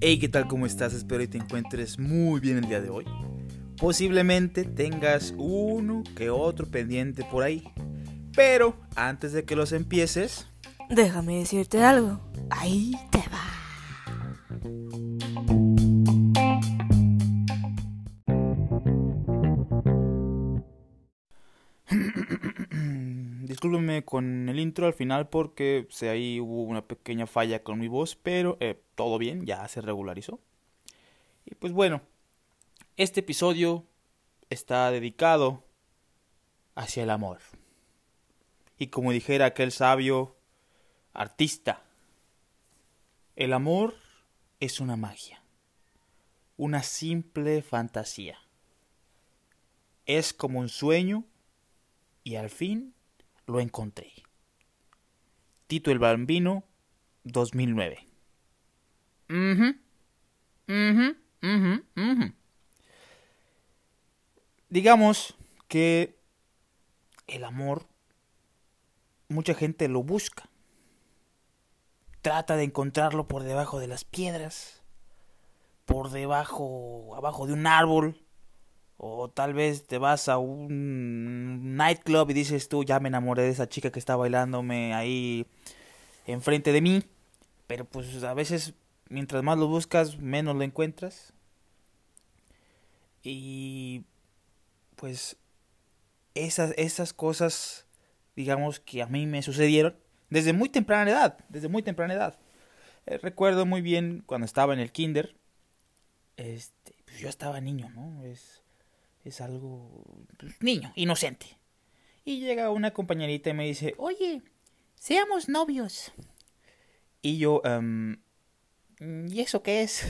Hey, ¿qué tal? ¿Cómo estás? Espero que te encuentres muy bien el día de hoy. Posiblemente tengas uno que otro pendiente por ahí. Pero antes de que los empieces, Déjame decirte algo. Ahí te va. Con el intro al final porque sé, ahí hubo una pequeña falla con mi voz, pero eh, todo bien, ya se regularizó. Y pues bueno, este episodio está dedicado hacia el amor. Y como dijera aquel sabio artista, el amor es una magia, una simple fantasía. Es como un sueño y al fin lo encontré. Tito el Bambino, 2009. Mhm. Mhm. Mhm. Mhm. Digamos que el amor mucha gente lo busca. Trata de encontrarlo por debajo de las piedras, por debajo, abajo de un árbol, o tal vez te vas a un nightclub y dices tú, ya me enamoré de esa chica que está bailándome ahí enfrente de mí. Pero pues a veces, mientras más lo buscas, menos lo encuentras. Y pues esas, esas cosas, digamos que a mí me sucedieron desde muy temprana edad, desde muy temprana edad. Eh, recuerdo muy bien cuando estaba en el kinder, este, pues yo estaba niño, ¿no? Es algo pues, niño, inocente. Y llega una compañerita y me dice, oye, seamos novios. Y yo, um, ¿y eso qué es?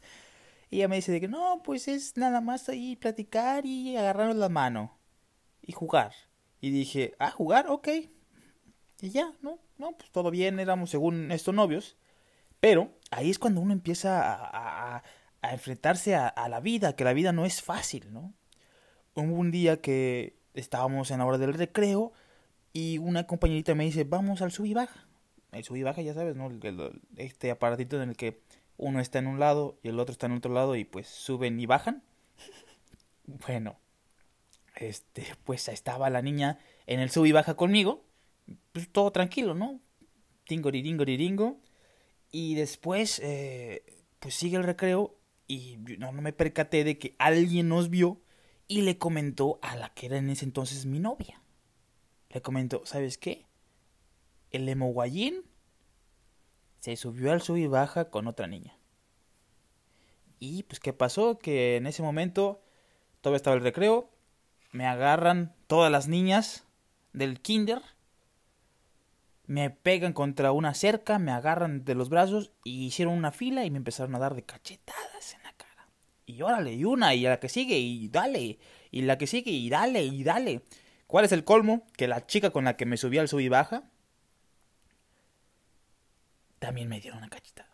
y ella me dice de que no, pues es nada más ahí platicar y agarrarnos la mano y jugar. Y dije, ah, jugar, ok. Y ya, ¿no? No, pues todo bien, éramos según estos novios. Pero ahí es cuando uno empieza a, a, a enfrentarse a, a, la vida, que la vida no es fácil, ¿no? Hubo un día que estábamos en la hora del recreo y una compañerita me dice, vamos al sub y baja. El sub y baja, ya sabes, ¿no? Este aparatito en el que uno está en un lado y el otro está en otro lado y pues suben y bajan. Bueno, este, pues estaba la niña en el sub y baja conmigo, pues todo tranquilo, ¿no? Tingoriringoriringo. Y después, eh, pues sigue el recreo y no, no me percaté de que alguien nos vio y le comentó a la que era en ese entonces mi novia. Le comentó, ¿sabes qué? El emoguayín se subió al sub y baja con otra niña. Y pues, ¿qué pasó? Que en ese momento todavía estaba el recreo. Me agarran todas las niñas del kinder. Me pegan contra una cerca, me agarran de los brazos y hicieron una fila y me empezaron a dar de cachetadas. Y órale, y una, y la que sigue, y dale, y la que sigue, y dale, y dale. ¿Cuál es el colmo? Que la chica con la que me subí al sub y baja también me dieron una cachetada.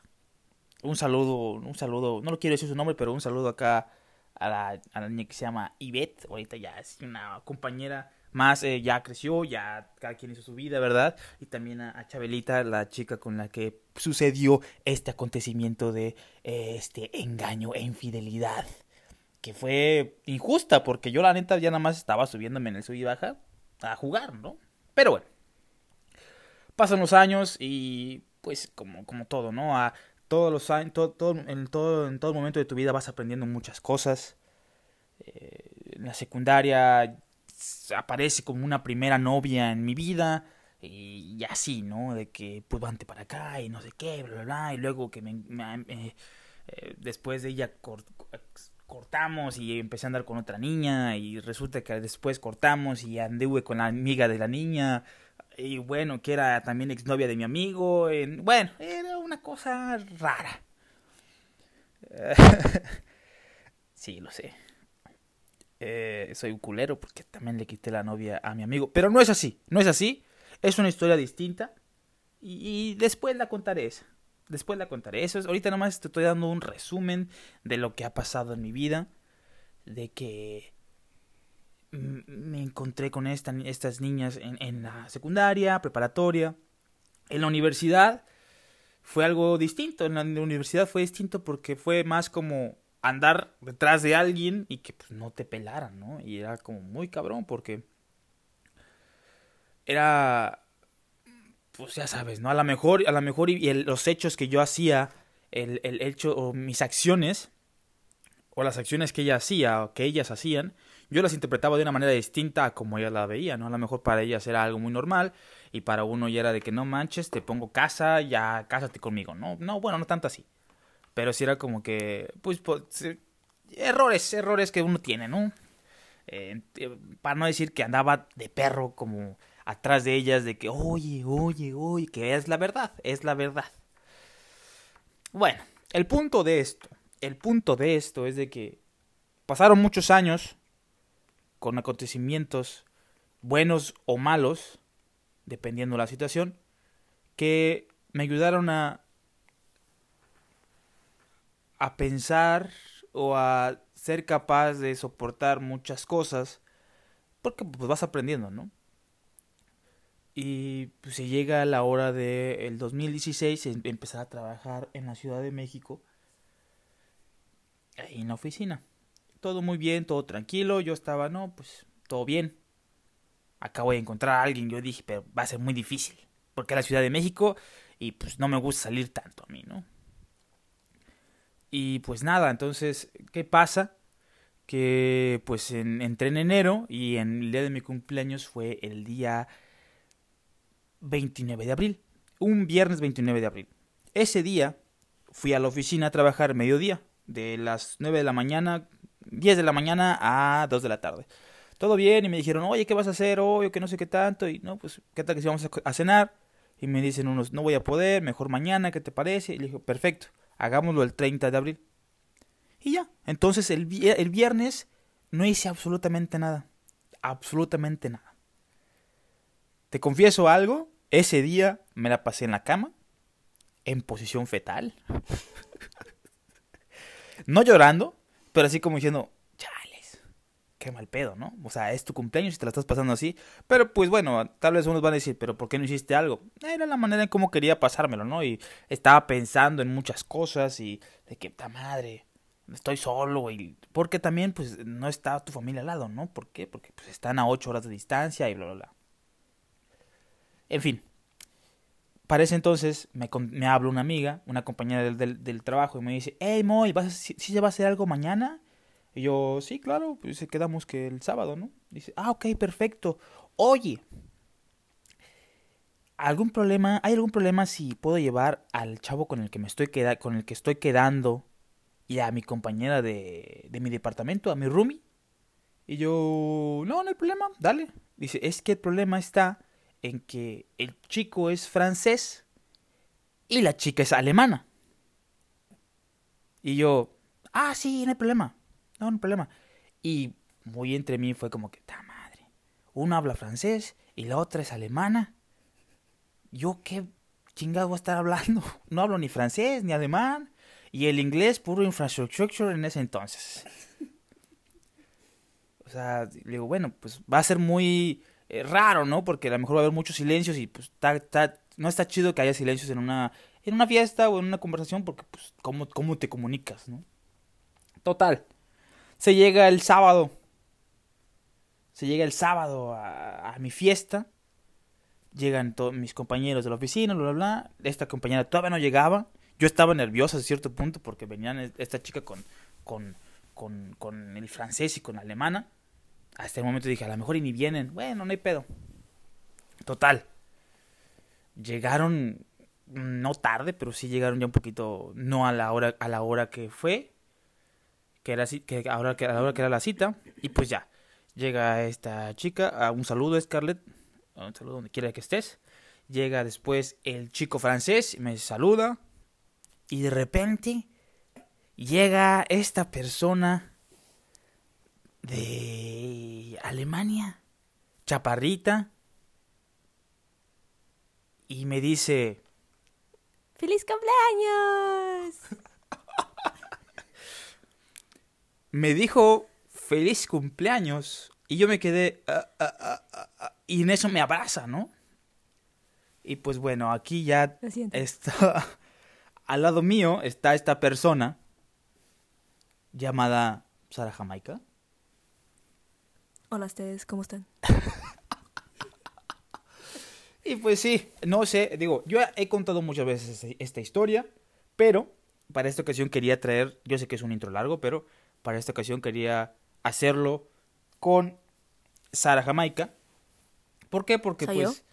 Un saludo, un saludo, no lo quiero decir su nombre, pero un saludo acá a la, a la niña que se llama Ivette. Ahorita ya es una compañera más, eh, ya creció, ya cada quien hizo su vida, ¿verdad? Y también a, Chabelita, la chica con la que sucedió este acontecimiento de eh, este engaño e infidelidad. Que fue injusta, porque yo la neta ya nada más estaba subiéndome en el sub y baja a jugar, ¿no? Pero bueno. Pasan los años y pues como, como todo, ¿no? A todos los años, todo, todo, en, todo, en todo momento de tu vida vas aprendiendo muchas cosas. Eh, en la secundaria aparece como una primera novia en mi vida y, así, ¿no? De que pues vante para acá y no sé qué, bla, bla, bla. Y luego que me, eh, después de ella cort, cortamos y empecé a andar con otra niña y resulta que después cortamos y anduve con la amiga de la niña y bueno, que era también exnovia de mi amigo. En, bueno, era una cosa rara. sí, lo sé. Eh, soy un culero porque también le quité la novia a mi amigo. Pero no es así, no es así. Es una historia distinta. Y, después la contaré esa. Después la contaré. Eso es, ahorita nomás te estoy dando un resumen de lo que ha pasado en mi vida. De que me encontré con esta, estas niñas en, la secundaria, preparatoria. En la universidad fue algo distinto. En la universidad fue distinto porque fue más como andar detrás de alguien y que pues, no te pelaran, ¿no? Y era como muy cabrón porque era pues ya sabes, ¿no? A lo mejor, a lo mejor y, los hechos que yo hacía, el, el hecho o mis acciones o las acciones que ella hacía o que ellas hacían, yo las interpretaba de una manera distinta a como ella la veía, ¿no? A lo mejor para ellas era algo muy normal y para uno ya era de que no manches, te pongo casa, ya cásate conmigo, ¿no? No, bueno, no tanto así. Pero sí era como que, pues, pues errores, errores que uno tiene, ¿no? Eh, eh, para no decir que andaba de perro como atrás de ellas de que, oye, oye, oye, que es la verdad, es la verdad. Bueno, el punto de esto, el punto de esto es de que pasaron muchos años con acontecimientos buenos o malos, dependiendo de la situación, que me ayudaron a a pensar o a ser capaz de soportar muchas cosas porque pues vas aprendiendo, ¿no? Y pues se llega la hora del el 2016 empezar a trabajar en la Ciudad de México ahí en la oficina. Todo muy bien, todo tranquilo. Yo estaba, no, pues todo bien. Acabo de encontrar a alguien. Yo dije, pero va a ser muy difícil. Porque es la Ciudad de México y pues no me gusta salir tanto a mí, ¿no? Y pues nada, entonces, ¿qué pasa? Que pues entré en enero y en el día de mi cumpleaños fue el día 29 de abril, un viernes 29 de abril. Ese día fui a la oficina a trabajar mediodía, de las 9 de la mañana, 10 de la mañana a 2 de la tarde. Todo bien y me dijeron, oye, ¿qué vas a hacer hoy? O que no sé qué tanto. Y no, pues, ¿qué tal que si vamos a cenar? Y me dicen unos, no voy a poder, mejor mañana, ¿qué te parece? Y le digo, perfecto, hagámoslo el 30 de abril. Y ya, entonces el, el viernes no hice absolutamente nada. Absolutamente nada. Te confieso algo, ese día me la pasé en la cama, en posición fetal. no llorando, pero así como diciendo, qué mal pedo, ¿no? O sea, es tu cumpleaños y te la estás pasando así. Pero pues bueno, tal vez unos van a decir, pero ¿por qué no hiciste algo? Era la manera en cómo quería pasármelo, ¿no? Y estaba pensando en muchas cosas y de que, ta madre, estoy solo y porque también pues no está tu familia al lado, ¿no? ¿Por qué? Porque pues están a ocho horas de distancia y bla, bla, bla. En fin, para ese entonces me, habla una amiga, una compañera del, trabajo, y me dice, hey Moy, ¿vas ¿sí, se va a hacer algo mañana? Y yo, sí, claro, pues quedamos que el sábado, ¿no? Dice, ah, ok, perfecto. Oye, ¿algún problema? ¿Hay algún problema si puedo llevar al chavo con el que me estoy queda con el que estoy quedando y a mi compañera de, de mi departamento, a mi roomie? Y yo, no, no hay problema, dale. Dice, es que el problema está en que el chico es francés y la chica es alemana. Y yo, ah, sí, no hay problema, no, no problema. Y muy entre mí fue como que, ta madre, uno habla francés y la otra es alemana. Yo qué chingado voy a estar hablando. No hablo ni francés ni alemán. Y el inglés puro infrastructure en ese entonces. O sea, digo, bueno, pues va a ser muy eh, raro, ¿no? Porque a lo mejor va a haber muchos silencios y pues no está chido que haya silencios en una, en una fiesta o en una conversación porque pues cómo, cómo te comunicas, ¿no? Total. Se llega el sábado. Se llega el sábado a, mi fiesta. Llegan mis compañeros de la oficina, bla, bla, bla. Esta compañera todavía no llegaba. Yo estaba nerviosa a cierto punto porque venían esta chica con, con, con, con el francés y con la alemana hasta el momento dije, a lo mejor y ni vienen. Bueno, no hay pedo. Total. Llegaron no tarde, pero sí llegaron ya un poquito no a la hora a la hora que fue, que era que ahora que a la hora que era la cita y pues ya llega esta chica, a un saludo Scarlett, un saludo donde quiera que estés. Llega después el chico francés, me saluda y de repente llega esta persona de Alemania, chaparrita, y me dice, ¡Feliz cumpleaños! Me dijo, feliz cumpleaños, y yo me quedé, ah, ah, ah, y en eso me abraza, ¿no? Y pues bueno, aquí ya está al lado mío está esta persona llamada Sara Jamaica. Hola a ustedes, ¿cómo están? Y pues sí, no sé, digo, yo he contado muchas veces esta historia, pero para esta ocasión quería traer, yo sé que es un intro largo, pero para esta ocasión quería hacerlo con Sara Jamaica. ¿Por qué? Porque pues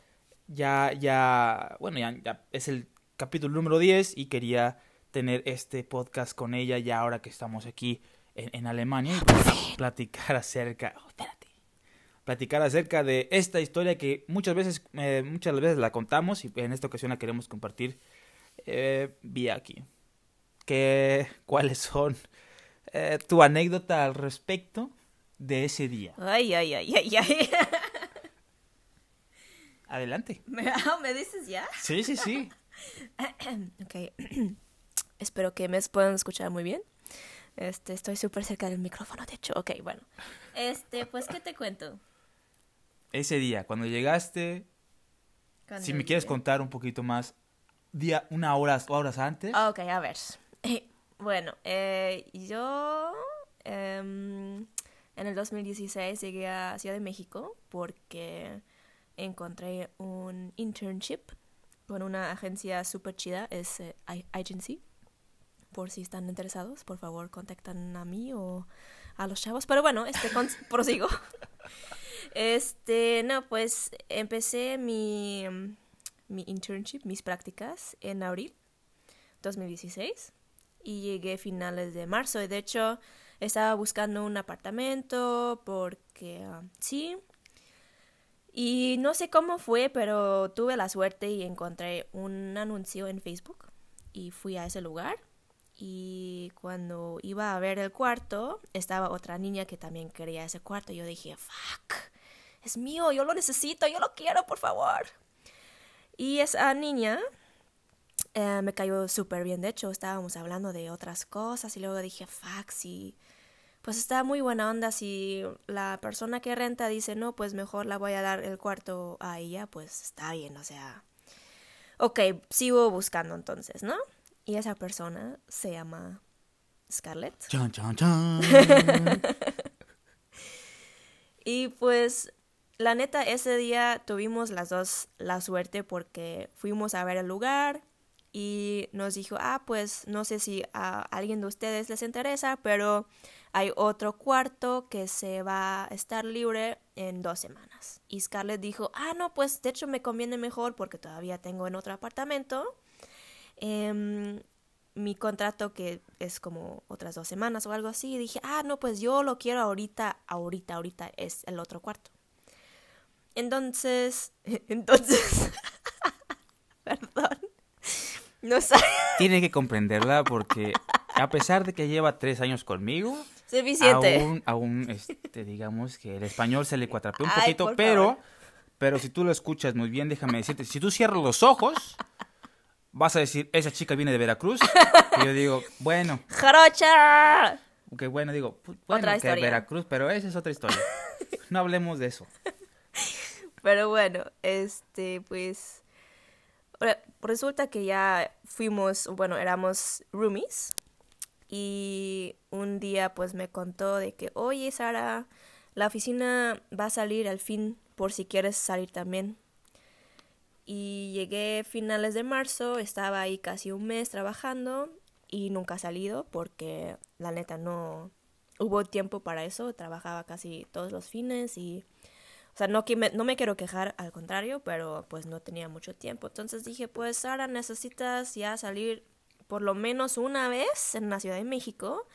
ya, ya, bueno, ya, ya es el capítulo número 10 y quería tener este podcast con ella ya ahora que estamos aquí en, en Alemania y pues, platicar acerca... oh, espérate platicar acerca de esta historia que muchas veces eh, muchas veces la contamos y en esta ocasión la queremos compartir eh, vía aquí. ¿Qué, ¿Cuáles son eh, tu anécdota al respecto de ese día? Ay, ay, ay, ay, ay. Adelante. ¿Me, ah, ¿me dices ya? Sí, sí, sí. Ok. Espero que me puedan escuchar muy bien. Este, estoy súper cerca del micrófono, de hecho. Ok, bueno. Este, pues, ¿qué te cuento? Ese día, cuando llegaste, si me quieres contar un poquito más, día, una hora, horas antes. Ok, a ver. Bueno, eh, yo em, en el 2016 llegué a Ciudad de México porque encontré un internship con una agencia súper chida, es eh, Agency. Por si están interesados, por favor, contactan a mí o a los chavos. Pero bueno, este prosigo. Este, no, pues empecé mi, mi internship, mis prácticas en abril 2016 y llegué a finales de marzo. Y de hecho, estaba buscando un apartamento porque ah, sí. Y no sé cómo fue, pero tuve la suerte y encontré un anuncio en Facebook y fui a ese lugar. Y cuando iba a ver el cuarto, estaba otra niña que también quería ese cuarto. Yo dije, fuck, es mío, yo lo necesito, yo lo quiero, por favor. Y esa niña eh, me cayó súper bien. De hecho, estábamos hablando de otras cosas y luego dije, fuck, sí. Pues está muy buena onda. Si la persona que renta dice, no, pues mejor la voy a dar el cuarto a ella, pues está bien, o sea. Ok, sigo buscando entonces, ¿no? Y esa persona se llama Scarlett. Chan, chan, chan. Y pues, la neta, ese día tuvimos las dos la suerte porque fuimos a ver el lugar y nos dijo, ah, pues no sé si a alguien de ustedes les interesa, pero hay otro cuarto que se va a estar libre en dos semanas. Y Scarlett dijo, ah, no, pues de hecho me conviene mejor porque todavía tengo en otro apartamento. em, mi contrato que es como otras dos semanas o algo así. Y dije, ah, no, pues yo lo quiero ahorita, ahorita, ahorita es el otro cuarto. Entonces, entonces, perdón, no sé, Tiene que comprenderla porque a pesar de que lleva tres años conmigo, suficiente. aún, aún este, digamos que el español se le cuatrapeó un Ay, poquito, pero, favor. pero si tú lo escuchas muy bien, déjame decirte, si tú cierras los ojos, vas a decir, esa chica viene de Veracruz, y yo digo, bueno, ¡Jarocha! que bueno, digo, bueno, Otra que historia. Veracruz, pero esa es otra historia. No hablemos de eso. Pero bueno, este, pues, re- resulta que ya fuimos, bueno, éramos roomies y un día pues me contó de que, oye Sara, la oficina va a salir al fin por si quieres salir también. Y llegué finales de marzo, estaba ahí casi un mes trabajando y nunca salido porque la neta no hubo tiempo para eso, trabajaba casi todos los fines y... O sea, no, me, no me quiero quejar, al contrario, pero pues no tenía mucho tiempo. Entonces dije, pues Sara, necesitas ya salir por lo menos una vez en la Ciudad de México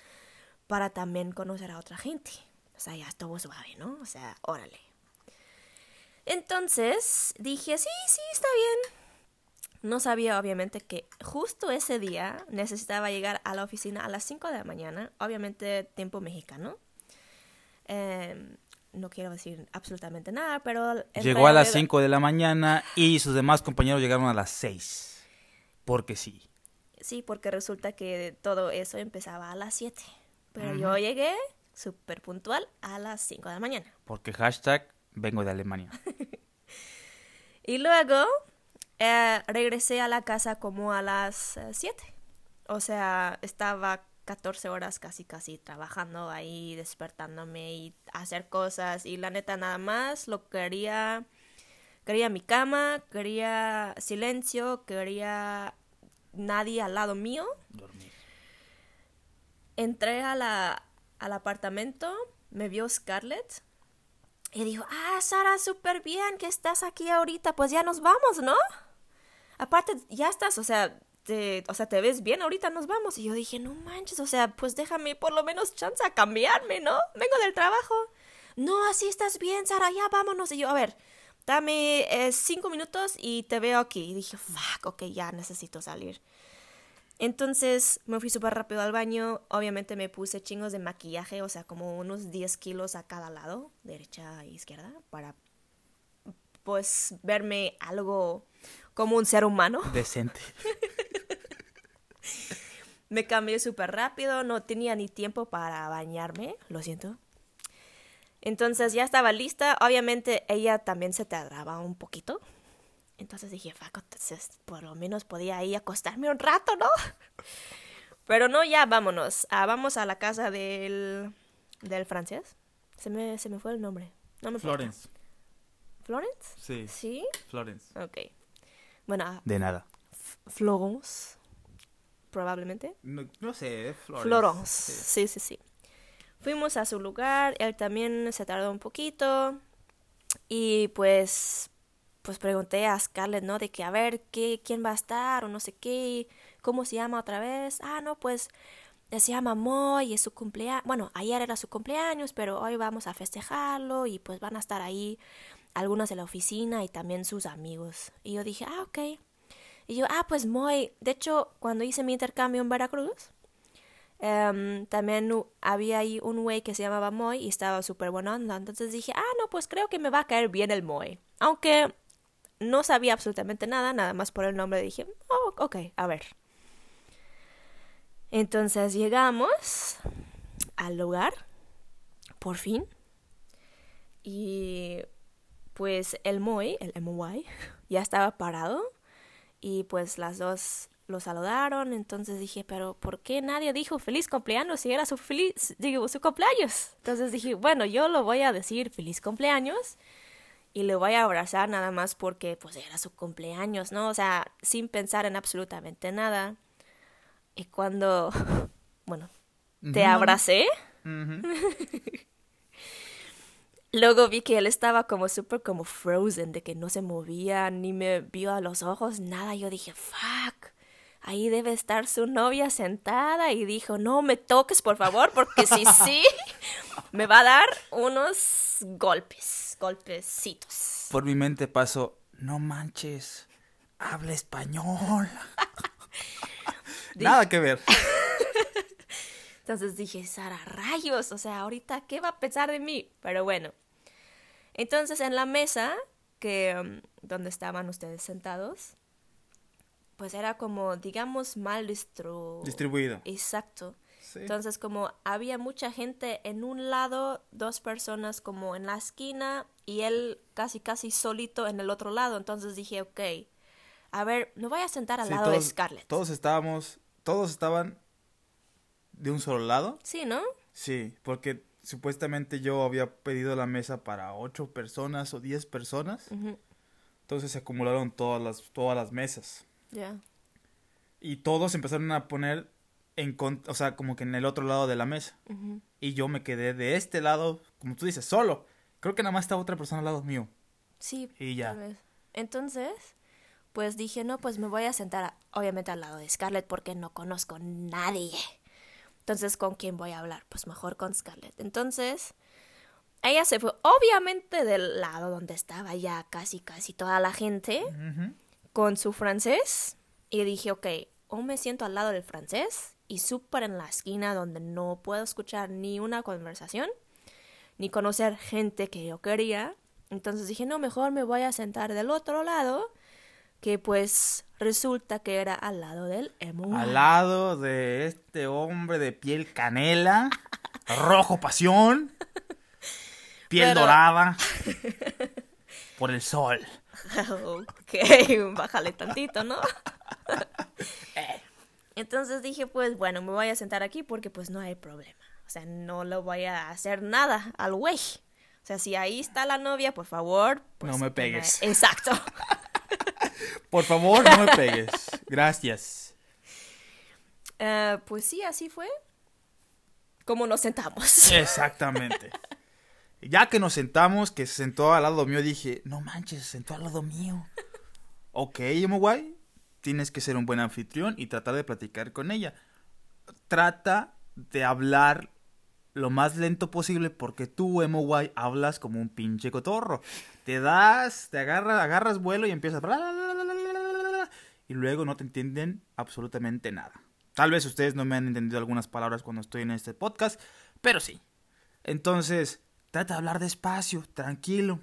para también conocer a otra gente. O sea, ya estuvo suave, ¿no? O sea, órale. Entonces dije, sí, sí, está bien. No sabía, obviamente, que justo ese día necesitaba llegar a la oficina a las 5 de la mañana, obviamente tiempo mexicano. Em, no quiero decir absolutamente nada, pero... Llegó a las realidad- 5 de la mañana y sus demás compañeros llegaron a las 6. Porque sí. Sí, porque resulta que todo eso empezaba a las 7. Pero yo llegué súper puntual a las 5 de la mañana. Porque hashtag vengo de Alemania. Y luego Eh, regresé a la casa como a las 7. o sea, estaba 14 horas casi casi trabajando ahí, despertándome y hacer cosas. Y la neta nada más lo quería... Quería mi cama, quería silencio, quería nadie al lado mío. Dormir. Entré a la, al apartamento, me vio Scarlett y dijo, ah, Sara, súper bien que estás aquí ahorita, pues ya nos vamos, ¿no? Aparte, ya estás, o sea, te, o sea, te ves bien, ahorita nos vamos. Y yo dije, no manches, o sea, pues déjame por lo menos chance a cambiarme, ¿no? Vengo del trabajo. No, así estás bien, Sara, ya vámonos. Y yo, a ver, dame eh, cinco minutos y te veo aquí. Y dije, fuck, ok, ya necesito salir. Entonces me fui súper rápido al baño. Obviamente me puse chingos de maquillaje, o sea, como unos 10 kilos a cada lado, derecha e izquierda, para pues verme algo como un ser humano. Decente. me cambié súper rápido, no tenía ni tiempo para bañarme, lo siento. Entonces ya estaba lista, obviamente ella también se tardaba un poquito. Entonces dije, entonces por lo menos podía ahí acostarme un rato, ¿no? Pero no, ya vámonos. Ah, vamos a la casa del, del francés. Se me, se me fue el nombre. No me. Florence. ¿Florence? Sí. Sí. Florence. Ok. Bueno, ah, De nada. Florence. Probablemente. No, no sé, Florence. Florence. Sí. Sí, sí, sí. Fuimos a su lugar, él también se tardó un poquito y pues pues pregunté a Scarlett, ¿no? De que a ver qué quién va a estar o no sé qué, cómo se llama otra vez. Ah, no, pues se llama Moy, es su cumpleaños. Bueno, ayer era su cumpleaños, pero hoy vamos a festejarlo y pues van a estar ahí algunos de la oficina y también sus amigos. Y yo dije, ah, ok. Y yo, ah, pues Moy, de hecho, cuando hice mi intercambio en Veracruz, Em, también había ahí un güey que se llamaba Moy y estaba súper buena. Entonces dije, ah, no, pues creo que me va a caer bien el Moy. Aunque no sabía absolutamente nada, nada más por el nombre dije, oh, ok, a ver. Entonces llegamos al lugar, por fin. Y pues el Moy, el MY, ya estaba parado. Y pues las dos lo saludaron. Entonces dije, pero ¿por qué nadie dijo feliz cumpleaños si era su feliz, digo, su cumpleaños? Entonces dije, bueno, yo lo voy a decir feliz cumpleaños y le voy a abrazar nada más porque pues era su cumpleaños, ¿no? O sea, sin pensar en absolutamente nada. Y cuando, bueno, te abracé. luego vi que él estaba como súper como frozen, de que no se movía, ni me vio a los ojos, nada. Yo dije, fuck, ahí debe estar su novia sentada y dijo, no me toques, por favor, porque si sí, me va a dar unos golpes, golpecitos. Por mi mente pasó, no manches, habla español. Nada que ver. Entonces dije, Sara, rayos, o sea, ahorita, ¿qué va a pensar de mí? Pero bueno. Entonces en la mesa, que um, donde estaban ustedes sentados, pues era como, digamos, mal distru... Distribuido. Exacto. Sí. Entonces como había mucha gente en un lado, dos personas como en la esquina y él casi casi solito en el otro lado. Entonces dije, ok, a ver, me voy a sentar al Sí, lado de Scarlett. Todos estábamos, todos estaban de un solo lado. Sí, ¿no? Sí, porque supuestamente yo había pedido la mesa para ocho personas o diez personas. Entonces se acumularon todas las, todas las mesas. Ya. Y todos empezaron a poner en o sea, como que en el otro lado de la mesa. Y yo me quedé de este lado, como tú dices, solo. Creo que nada más estaba otra persona al lado mío. Sí, Y ya. tal vez. Entonces, pues dije, no, pues me voy a sentar, a- obviamente, al lado de Scarlett porque no conozco nadie. Entonces, ¿con quién voy a hablar? Pues mejor con Scarlett. Entonces, ella se fue, obviamente, del lado donde estaba ya casi, casi toda la gente con su francés. Y dije, ok, o me siento al lado del francés y súper en la esquina donde no puedo escuchar ni una conversación, ni conocer gente que yo quería. Entonces dije, no, mejor me voy a sentar del otro lado, que pues resulta que era al lado del emo. Al lado de este hombre de piel canela, rojo pasión, piel Pero- dorada, por el sol. ok, bájale tantito, ¿no? Entonces dije, pues bueno, me voy a sentar aquí porque pues no hay problema. O sea, no le voy a hacer nada al güey. O sea, si ahí está la novia, por favor. Pues, no me pegues. Exacto. Por favor, no me pegues. Gracias. Uh, pues sí, así fue. Como nos sentamos. Exactamente. Ya que nos sentamos, que se sentó al lado mío, dije, no manches, se sentó al lado mío. ok, emo guay, tienes que ser un buen anfitrión y tratar de platicar con ella. Trata de hablar lo más lento posible porque tú, emo guay, hablas como un pinche cotorro. Te das, te agarras, agarras vuelo y empiezas... Y luego no te entienden absolutamente nada. Tal vez ustedes no me han entendido algunas palabras cuando estoy en este podcast, pero sí. Entonces, trata de hablar despacio, tranquilo.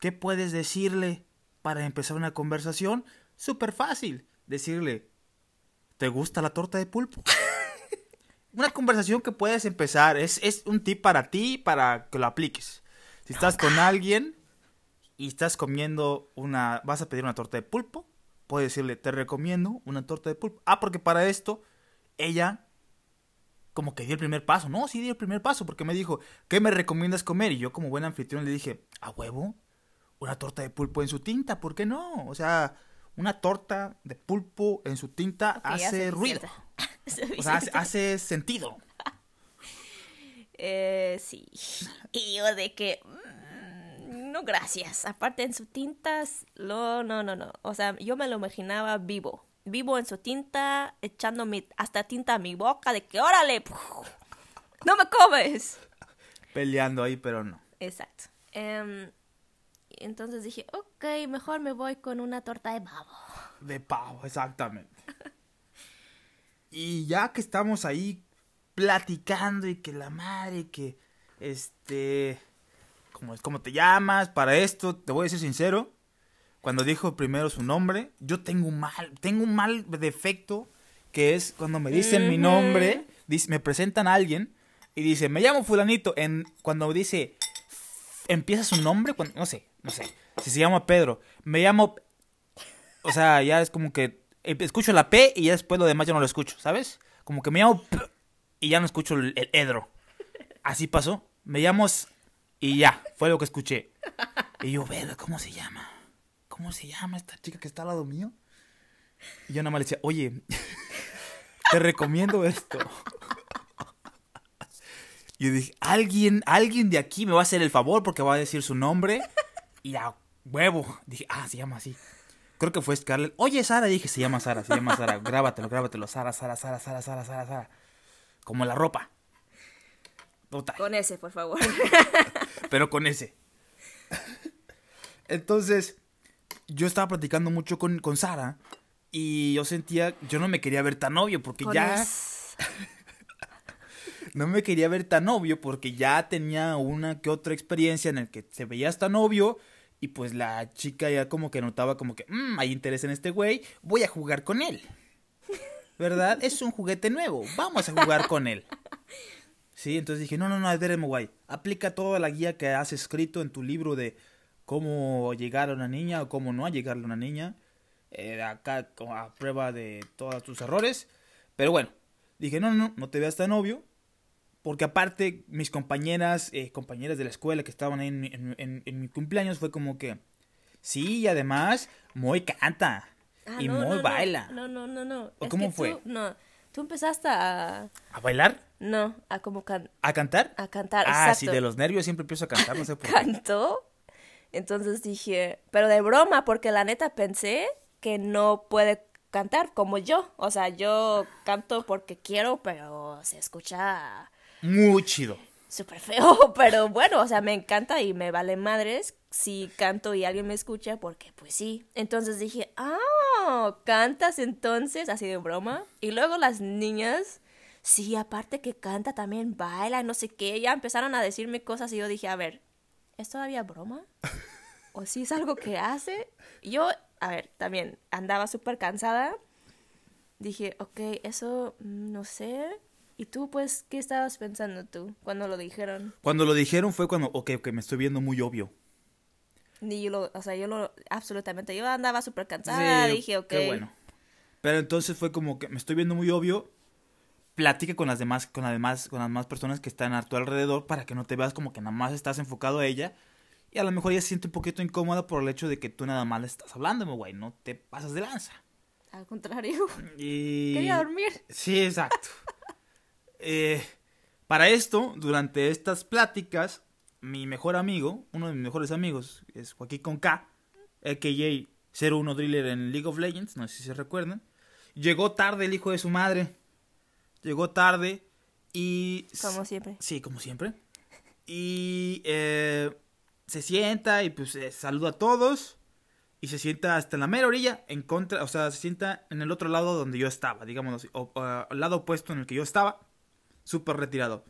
¿Qué puedes decirle para empezar una conversación? Súper fácil. Decirle, ¿te gusta la torta de pulpo? una conversación que puedes empezar. Es, es un tip para ti, para que lo apliques. Si estás con alguien y estás comiendo una... vas a pedir una torta de pulpo, puedes decirle, te recomiendo una torta de pulpo. Ah, porque para esto ella como que dio el primer paso. No, sí dio el primer paso porque me dijo, ¿qué me recomiendas comer? Y yo como buen anfitrión le dije, ¿a huevo? Una torta de pulpo en su tinta, ¿por qué no? O sea, una torta de pulpo en su tinta hace ruido. o sea, hace, sentido. Eh, sí. Y yo de que... No, gracias. Aparte en su tintas, no, no, no, no. O sea, yo me lo imaginaba vivo vivo en su tinta, echando hasta tinta a mi boca, de que órale, no me comes. Peleando ahí, pero no. Exacto. Em, entonces dije, ok, mejor me voy con una torta de pavo. De pavo, exactamente. y ya que estamos ahí platicando y que la madre, que este, ¿cómo, ¿cómo te llamas? Para esto, te voy a ser sincero, cuando dijo primero su nombre, yo tengo un mal, tengo un mal defecto que es cuando me dicen mi nombre, me presentan a alguien y dice, me llamo fulanito, en, cuando dice, empieza su nombre, cuando, no sé, no sé, si se llama Pedro, me llamo, o sea, ya es como que escucho la P y ya después lo demás ya no lo escucho, ¿sabes? Como que me llamo P y ya no escucho el, el Edro. Así pasó, me llamo y ya, fue lo que escuché. Y yo, veo ¿cómo se llama? ¿cómo se llama esta chica que está al lado mío? Y yo nada más le decía, oye, te recomiendo esto. Y yo dije, alguien, alguien de aquí me va a hacer el favor porque va a decir su nombre. Y a huevo. Dije, ah, se llama así. Creo que fue Scarlett. Oye, Sara, dije, se llama Sara, se llama Sara. Grábatelo, grábatelo. Sara, Sara, Sara, Sara, Sara, Sara, Sara. Como la ropa. Total. Con ese, por favor. Pero con ese. Entonces, yo estaba platicando mucho con, con Sara y yo sentía, yo no me quería ver tan obvio porque ya... no me quería ver tan obvio porque ya tenía una que otra experiencia en el que se veía hasta novio y pues la chica ya como que notaba como que, mmm, hay interés en este güey, voy a jugar con él. ¿Verdad? es un juguete nuevo, vamos a jugar con él. Sí, entonces dije, no, no, no, ver, guay, aplica toda la guía que has escrito en tu libro de cómo llegar a una niña o cómo no llegar a una niña. Eh, acá a prueba de todos tus errores. Pero bueno, dije, no, no, no te veas tan obvio. Porque aparte, mis compañeras, eh, compañeras de la escuela que estaban ahí en, mi cumpleaños, fue como que, sí, y además, muy canta. Ah, y muy baila. No, no, no, no. ¿O cómo fue? no, tú empezaste a... ¿A bailar? No, a como can... ¿A cantar? A cantar, Ah, sí, de los nervios siempre empiezo a cantar, no sé por qué. ¿Cantó? Entonces dije, pero de broma, porque la neta pensé que no puede cantar como yo. O sea, yo canto porque quiero, pero se escucha... Muy chido. Súper feo, pero bueno, o sea, me encanta y me vale madres si canto y alguien me escucha, porque pues sí. Entonces dije, ah, cantas entonces, así de broma. Y luego las niñas, sí, aparte que canta, también baila, no sé qué, ya empezaron a decirme cosas y yo dije, a ver, ¿es todavía broma? ¿O si es algo que hace? Yo, a ver, también andaba súper cansada. Dije, ok, eso mm, no sé. ¿Y tú, pues, qué estabas pensando tú cuando lo dijeron? Cuando lo dijeron fue cuando, ok, ok, me estoy viendo muy obvio. Ni yo lo, o sea, yo lo, absolutamente, yo andaba súper cansada, Sí, dije, ok. Qué bueno. Pero entonces fue como que me estoy viendo muy obvio. Platica con las demás, con las demás, con las demás personas que están a tu alrededor para que no te veas como que nada más estás enfocado a ella. Y a lo mejor ella se siente un poquito incómoda por el hecho de que tú nada más le estás hablando, güey. No te pasas de lanza. Al contrario, Y... quería dormir. Sí, exacto. Eh, para esto, durante estas pláticas, mi mejor amigo, uno de mis mejores amigos, es Joaquín con K, a.k.a. 01 Driller en League of Legends, no sé si se recuerdan. Llegó tarde el hijo de su madre. Llegó tarde y... Como siempre. Sí, como siempre. Y eh, se sienta y pues eh, saluda a todos. Y se sienta hasta en la mera orilla, en contra, o sea, se sienta en el otro lado donde yo estaba, digamos así, o, al lado opuesto en el que yo estaba, súper retirado.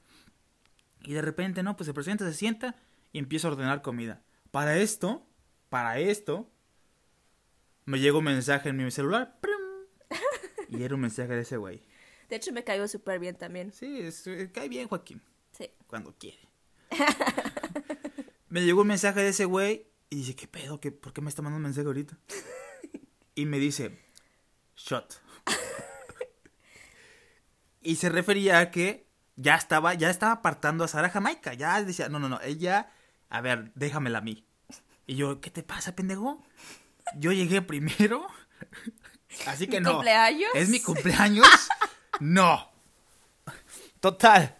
Y de repente, no, pues se presenta, se sienta y empieza a ordenar comida. Para esto, para esto, me llegó un mensaje en mi celular. ¡prum! Y era un mensaje de ese güey. De hecho, me cayó súper bien también. Sí, es- eh, cae bien, Joaquín Sí. cuando quiere. me llegó un mensaje de ese güey y dice, ¿qué pedo? ¿Qué, ¿Por qué me está mandando un mensaje ahorita? Y me dice, shot. y se refería a que ya estaba, ya estaba apartando a Sara Jamaica. Ya decía, no, no, no, ella, a ver, déjamela a mí. Y yo, ¿qué te pasa, pendejo? Yo llegué primero. Así que ¿Mi no. cumpleaños? ¿Es mi cumpleaños? no. Total.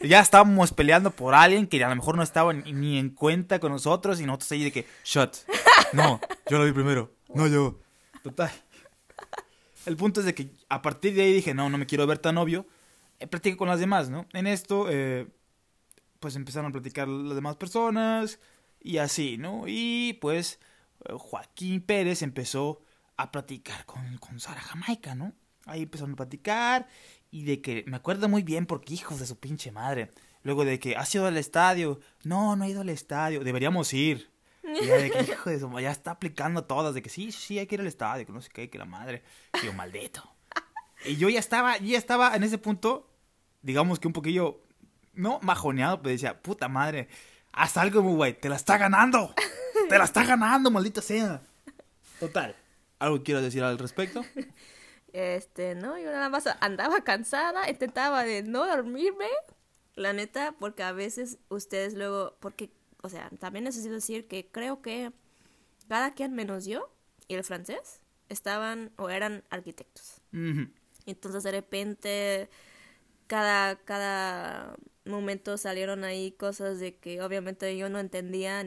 Ya estábamos peleando por alguien que a lo mejor no estaba ni, ni en cuenta con nosotros y nosotros ahí de que, shot. No, yo lo vi primero. No yo. Total. El punto es de que a partir de ahí dije, no, no me quiero ver tan obvio. Eh, platiqué con las demás, ¿no? En esto, eh, pues empezaron a platicar las demás personas y así, ¿no? Y pues eh, Joaquín Pérez empezó a platicar con, con Sara Jamaica, ¿no? Ahí empezaron a platicar y de que me acuerdo muy bien porque hijos de su pinche madre. Luego de que has ido al estadio. No, no he ido al estadio. Deberíamos ir. Y ya de que, hijo de su ya está aplicando todas, de que sí, sí, hay que ir al estadio, que no sé qué, que la madre. Y yo, maldito. Y yo ya estaba, ya estaba en ese punto, digamos que un poquillo, no majoneado, pero decía, puta madre, haz algo, muy güey, te la está ganando. Te la está ganando, maldita sea. Total. ¿Algo quiero decir al respecto? Este, no, yo nada más andaba cansada, intentaba de no dormirme, la neta, porque a veces ustedes luego, porque, o sea, también necesito decir que creo que cada quien menos yo y el francés estaban o eran arquitectos. Entonces de repente cada, cada momento salieron ahí cosas de que obviamente yo no entendía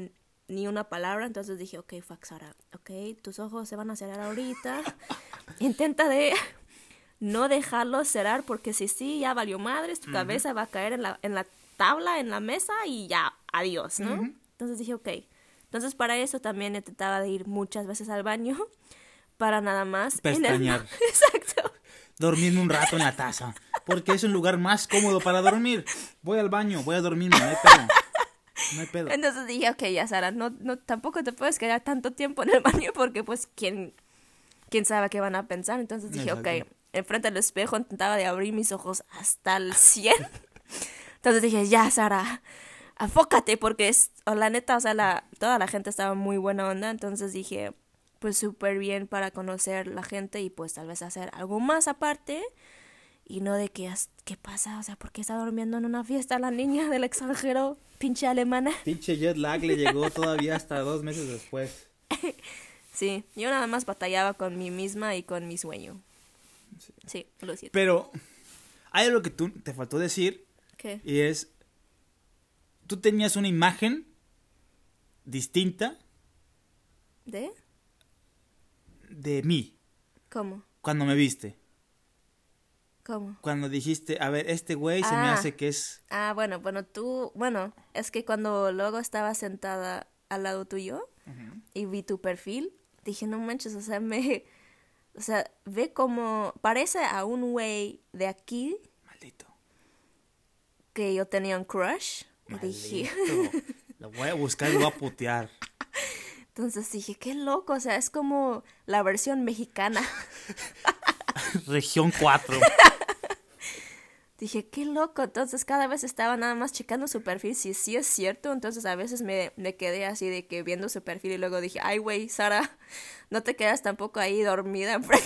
ni una palabra, entonces dije, ok, fuck Sara, ok, tus ojos se van a cerrar ahorita, intenta de no dejarlos cerrar porque si sí, ya valió madres, tu cabeza va a caer en la, en la tabla, en la mesa y ya, adiós, ¿no? Entonces dije, ok, entonces para eso también intentaba de ir muchas veces al baño para nada más. en el- Pestañear. Exacto. Dormirme un rato en la taza. Porque es un lugar más cómodo para dormir. Voy al baño, voy a dormirme, no hay pedo. No hay pedo. Entonces dije, ok, ya Sara, no, no, tampoco te puedes quedar tanto tiempo en el baño porque pues quién, quién sabe qué van a pensar. Entonces dije, ok, Exacto. enfrente del espejo intentaba de abrir mis ojos hasta el 100. Entonces dije, ya Sara, afócate porque es, o la neta, o sea, la, toda la gente estaba muy buena onda. Entonces dije, pues súper bien para conocer la gente y pues tal vez hacer algo más aparte. Y no de que, ¿qué pasa? O sea, ¿por qué está durmiendo en una fiesta la niña del extranjero, pinche alemana? Pinche jet lag le llegó todavía hasta dos meses después. Sí, yo nada más batallaba con mí misma y con mi sueño. Sí, lo siento. Pero hay algo que tú te faltó decir ¿Qué? y es, tú tenías una imagen distinta ¿De? de mí ¿Cómo? cuando me viste. ¿Cómo? Cuando dijiste, a ver, este güey se me Ah. hace que es... Ah, bueno, bueno, tú, bueno, es que cuando luego estaba sentada al lado tuyo y vi tu perfil, dije, no manches, o sea, me, o sea, ve como, parece a un güey de aquí Maldito. que yo tenía un crush. Y dije, Maldito. Lo voy a buscar y lo voy a putear. entonces dije, qué loco, o sea, es como la versión mexicana. Región 4. Dije, qué loco. Entonces cada vez estaba nada más checando su perfil. Si sí es cierto, entonces a veces me, me quedé así de que viendo su perfil y luego dije, ay, güey, Sara, no te quedas tampoco ahí dormida enfrente.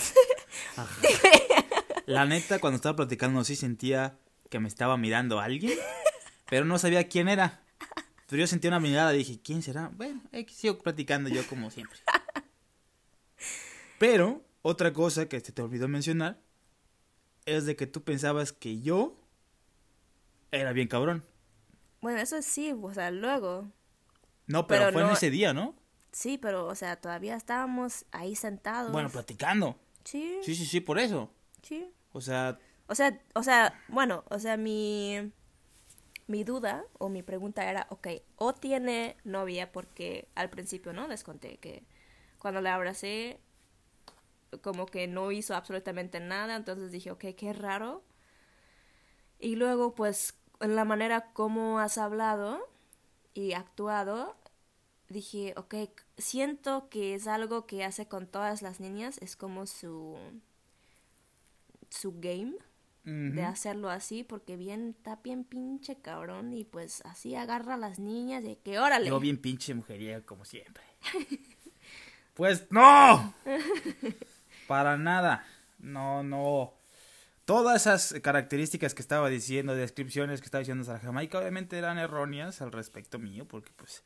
La neta, cuando estaba platicando, sí sentía que me estaba mirando alguien, pero no sabía quién era. Pero yo sentía una mirada y dije, ¿quién será? Bueno, eh, sigo platicando yo como siempre. Pero, otra cosa que se te olvidó mencionar es de que tú pensabas que yo era bien cabrón. Bueno, eso sí, o sea, luego. No, pero, Pero fue en ese día, ¿no? Sí, pero, o sea, todavía estábamos ahí sentados. Bueno, platicando. Sí, Sí, sí, sí, por eso. sí. O sea, O sea, o sea, bueno, o sea, mi, mi duda o mi pregunta era, ok, o tiene novia porque al principio, ¿no? Les conté que cuando la abracé, como que no hizo absolutamente nada, entonces dije, ok, qué raro. Y luego, pues, en la manera como has hablado y actuado, dije, ok, siento que es algo que hace con todas las niñas, es como su su game de hacerlo así porque bien está bien pinche cabrón y pues así agarra a las niñas de que órale. yo bien pinche mujeriego como siempre. Pues no. Para nada. No, no. Todas esas características que estaba diciendo, descripciones que estaba diciendo Sara Jamaica, obviamente eran erróneas al respecto mío, porque pues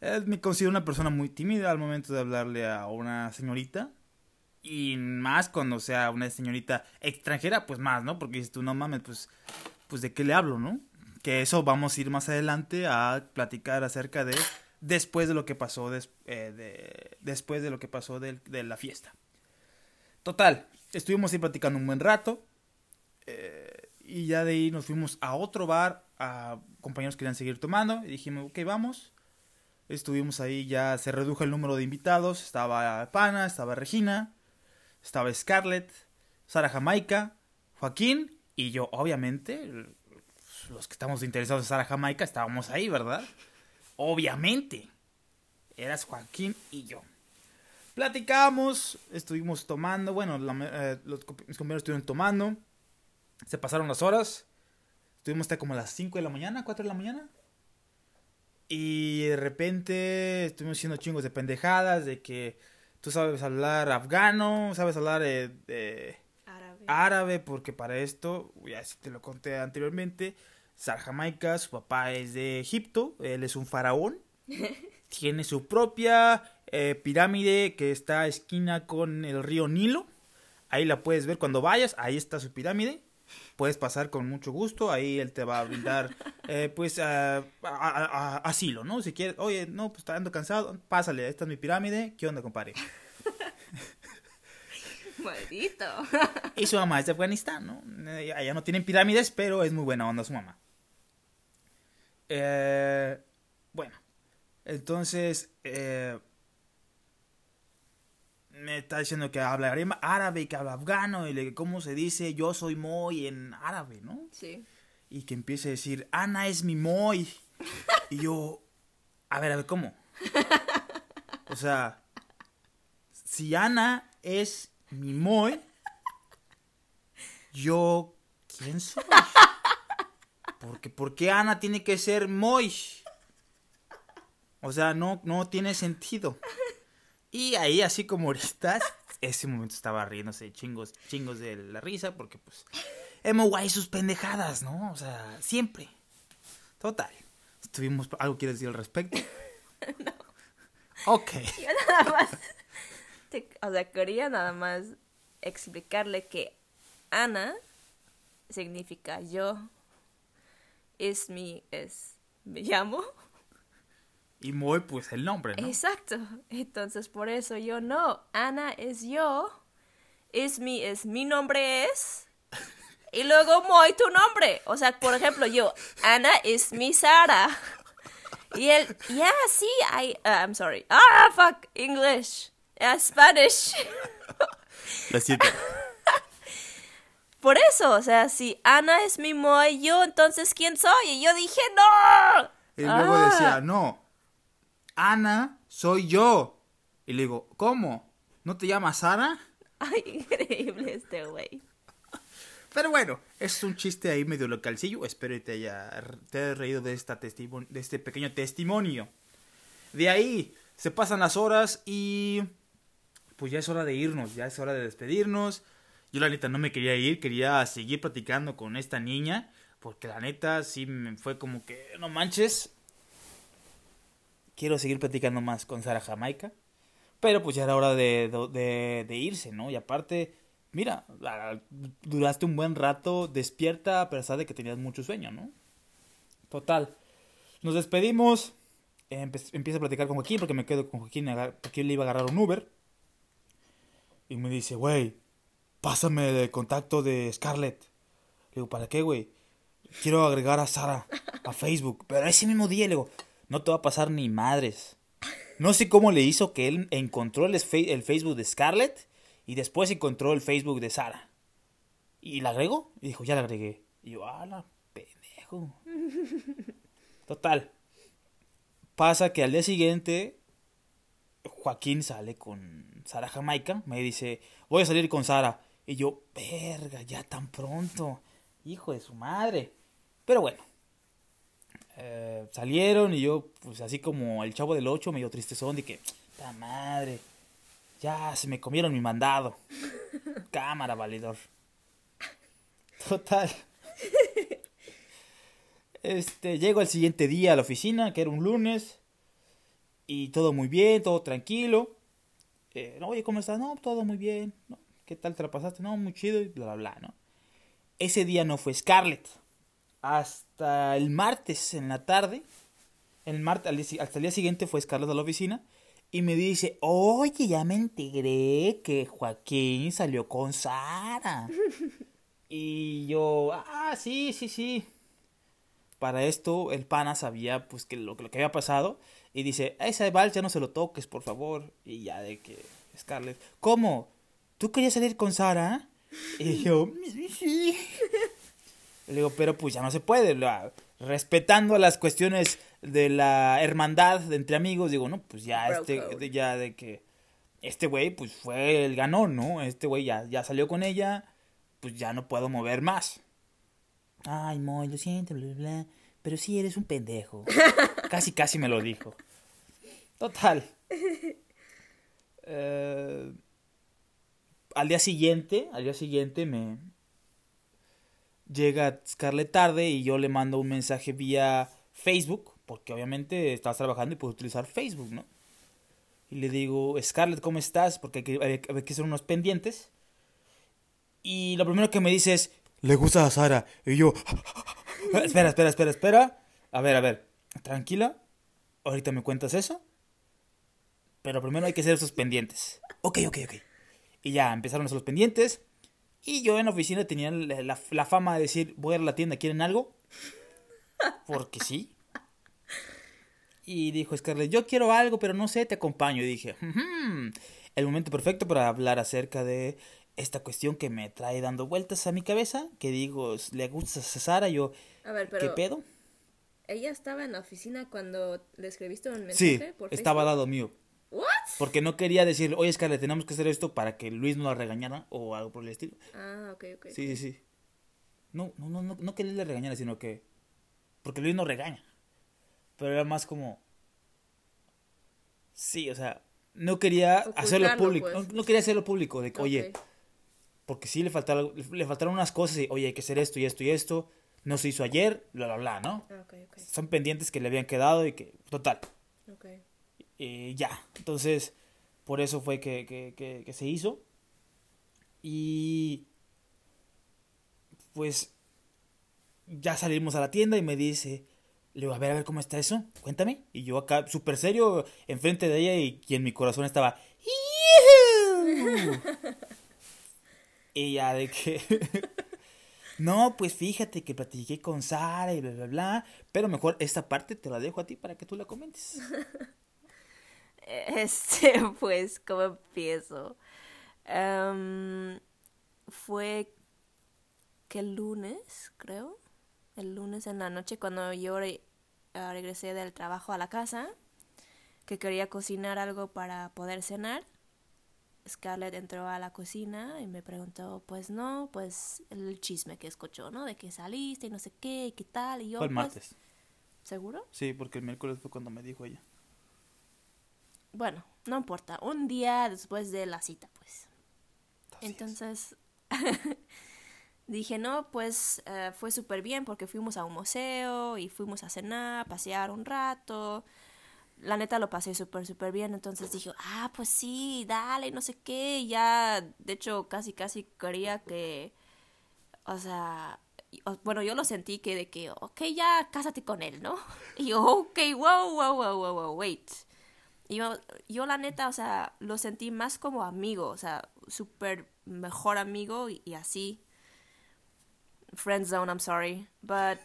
eh, me considero una persona muy tímida al momento de hablarle a una señorita. Y más cuando sea una señorita extranjera, pues más, ¿no? Porque dices tú, no mames, pues, pues de qué le hablo, ¿no? Que eso vamos a ir más adelante a platicar acerca de después de lo que pasó, des- eh, de- después de lo que pasó de, la fiesta. Total, estuvimos ahí platicando un buen rato. eh, y ya de ahí nos fuimos a otro bar. A compañeros que querían seguir tomando. Y dijimos, ok, vamos. Estuvimos ahí, ya se redujo el número de invitados. Estaba Pana, estaba Regina, estaba Scarlett, Sara Jamaica, Joaquín y yo, obviamente. Los que estamos interesados en Sara Jamaica estábamos ahí, ¿verdad? Obviamente. Eras Joaquín y yo. Platicamos, estuvimos tomando, bueno, la eh, los, mis compañeros estuvieron tomando. Se pasaron las horas. Estuvimos hasta como a las 5 de la mañana, 4 de la mañana. Y de repente estuvimos haciendo chingos de pendejadas, de que tú sabes hablar afgano, sabes hablar eh, de Árabe. árabe, porque para esto, ya si te lo conté anteriormente, Sar Jamaica, su papá es de Egipto, él es un faraón, tiene su propia eh, pirámide que está a esquina con el río Nilo, ahí la puedes ver cuando vayas, ahí está su pirámide, puedes pasar con mucho gusto, ahí él te va a brindar eh, pues a- a- a- asilo, ¿no? Si quieres, oye, no, pues está ando cansado, pásale, esta es mi pirámide, ¿qué onda, compadre? Maldito. Y su mamá es de Afganistán, ¿no? Eh, Allá no tienen pirámides, pero es muy buena onda su mamá. Eh, bueno, entonces eh, me está diciendo que habla árabe, que habla afgano, y le digo, ¿cómo se dice yo soy Moy en árabe, no? Sí. Y que empiece a decir, Ana es mi Moy. Y yo, a ver, a ver, ¿cómo? O sea, si Ana es mi Moy, yo, ¿quién soy? Porque, ¿por qué Ana tiene que ser Moy? O sea, no, no tiene sentido. Y ahí, así como ahorita, ese momento estaba riéndose chingos, chingos de la risa, porque pues, Emo Guay sus pendejadas, ¿no? O sea, siempre. Total. Estuvimos, ¿algo quieres decir al respecto? no. Ok. Yo nada más. te- o sea, quería nada más explicarle que Ana significa yo. Es mi. Es. Me llamo. Y Moy, pues el nombre, ¿no? Exacto. Entonces por eso yo no. Ana es yo. Es mi. Es mi nombre es. Y luego Moy tu nombre. O sea, por ejemplo, yo. Ana es mi Sara. Y él. Yeah, sí, I. uh, I'm sorry. Ah, fuck. English. Ah, Spanish. Lo siento. Por eso, o sea, si Ana es mi Moy, yo entonces ¿quién soy? Y yo dije, no. Y luego Ah. decía, no. Ana, soy yo. Y le digo, ¿cómo? ¿No te llamas Sara? Ay, increíble este güey. Pero bueno, es un chiste ahí medio localcillo. Espero que te haya, te haya reído de, esta de este pequeño testimonio. De ahí se pasan las horas y pues ya es hora de irnos, ya es hora de despedirnos. Yo la neta no me quería ir, quería seguir platicando con esta niña, porque la neta sí me fue como que, no manches, quiero seguir platicando más con Sara Jamaica. Pero pues ya era hora de, irse, ¿no? Y aparte, mira, duraste un buen rato despierta a pesar de que tenías mucho sueño, ¿no? Total. Nos despedimos. Empiezo a platicar con Joaquín porque me quedo con Joaquín. agar- Joaquín le iba a agarrar un Uber. Y me dice, güey, pásame el contacto de Scarlett. Le digo, ¿para qué, güey? Quiero agregar a Sara a Facebook. Pero ese mismo día le digo, no te va a pasar ni madres. No sé cómo le hizo que él encontró el, Facebook de Scarlett y después encontró el Facebook de Sara. ¿Y la agregó? Y dijo, ya la agregué. Y yo, ah, la pendejo. Total. Pasa que al día siguiente Joaquín sale con Sara Jamaica. Me dice, voy a salir con Sara. Y yo, verga, ya tan pronto. Hijo de su madre. Pero bueno. Eh, salieron y yo, pues así como el chavo del 8, medio tristezón de que, ta madre. Ya se me comieron mi mandado. Cámara, valedor. Total. Este, llego el siguiente día a la oficina, que era un lunes, y todo muy bien, todo tranquilo. Eh, no, oye, ¿cómo estás? No, todo muy bien. No, ¿Qué tal te la pasaste? No, muy chido, y bla, bla, bla, ¿no? Ese día no fue Scarlett. Hasta el martes en la tarde, el martes, al día si- hasta el día siguiente fue Scarlett a la oficina y me dice, oye, ya me enteré que Joaquín salió con Sara. y yo, ah, sí, sí, sí. Para esto, el pana sabía pues que lo, lo que había pasado y dice, a ese vals ya no se lo toques, por favor. Y ya de que Scarlett, ¿cómo? ¿Tú querías salir con Sara? Y yo, sí. Le digo, pero pues ya no se puede. la- respetando las cuestiones de la hermandad de entre amigos, digo, no, pues ya Bro este, code. ya de que este güey, pues fue el ganón, ¿no? Este güey ya, ya salió con ella, pues ya no puedo mover más. Ay, Moy, lo siento, bla, bla, bla, pero sí eres un pendejo. casi, casi me lo dijo. Total. Eh, al día siguiente, al día siguiente me llega Scarlett tarde y yo le mando un mensaje vía Facebook, porque obviamente estás trabajando y puedo utilizar Facebook, ¿no? Y le digo, Scarlett, ¿cómo estás? Porque hay que, hay hay que hacer unos pendientes. Y lo primero que me dice es, le gusta a Sara. Y yo, espera, espera, espera, espera. A ver, a ver, tranquila. Ahorita me cuentas eso. Pero primero hay que hacer esos pendientes. Ok, ok, ok. Y ya empezaron a hacer los pendientes. Y yo en la oficina tenía la, la- la fama de decir, voy a ir a la tienda, ¿quieren algo? Porque sí. Y dijo Scarlett, yo quiero algo, pero no sé, te acompaño. Y dije, "Ujú, el momento perfecto para hablar acerca de esta cuestión que me trae dando vueltas a mi cabeza. Que digo, le gusta a Sara, yo, A ver, ¿qué pedo? ella estaba en la oficina cuando le escribiste un Sí, mensaje por estaba al lado mío. ¿What? Porque no quería decir, oye Scarlett, tenemos que hacer esto para que Luis no la regañara o algo por el estilo. Ah, ok, ok. Sí, sí, sí. No, no, no, no, no que Luis le regañara, sino que. Porque Luis no regaña. Pero era más como. Sí, o sea, no quería hacerlo público. pues. No, no quería hacerlo público. De que, oye, porque sí le faltaron, le faltaron unas cosas y, oye, hay que hacer esto y esto y esto. No se hizo ayer, bla, bla, bla, ¿no? Ah, ok, ok. Son pendientes que le habían quedado y que. Total. Ok. Eh, ya. Entonces, por eso fue que, que, que, se hizo. Y pues ya salimos a la tienda y me dice, le digo, a ver, a ver cómo está eso, cuéntame. Y yo acá, súper serio, enfrente de ella y, y en mi corazón estaba... Ya de que... no, pues fíjate que platiqué con Sara y bla, bla, bla. Pero mejor esta parte te la dejo a ti para que tú la comentes. Este, pues, ¿cómo empiezo? Em, fue que el lunes, creo. El lunes en la noche, cuando yo re- ah, regresé del trabajo a la casa, que quería cocinar algo para poder cenar. Scarlett entró a la cocina y me preguntó, pues no, pues el chisme que escuchó, ¿no? De que saliste y no sé qué, y qué tal, y yo... Fue el pues, martes. ¿Seguro? Sí, porque el miércoles fue cuando me dijo ella. Bueno, no importa, un día después de la cita, pues. Entonces dije, no, pues eh, fue súper bien porque fuimos a un museo y fuimos a cenar, pasear un rato. La neta lo pasé súper, súper bien. Entonces dije, ah, pues sí, dale, no sé qué. Y ya, de hecho, casi, casi quería que, o sea, bueno, yo lo sentí que de que, ok, ya cásate con él, ¿no? Y yo, ok, wow, wow, wow, wow, wow, wait. Yo, yo la neta, o sea, lo sentí más como amigo, o sea, súper mejor amigo y, y así. Friend zone, I'm sorry. But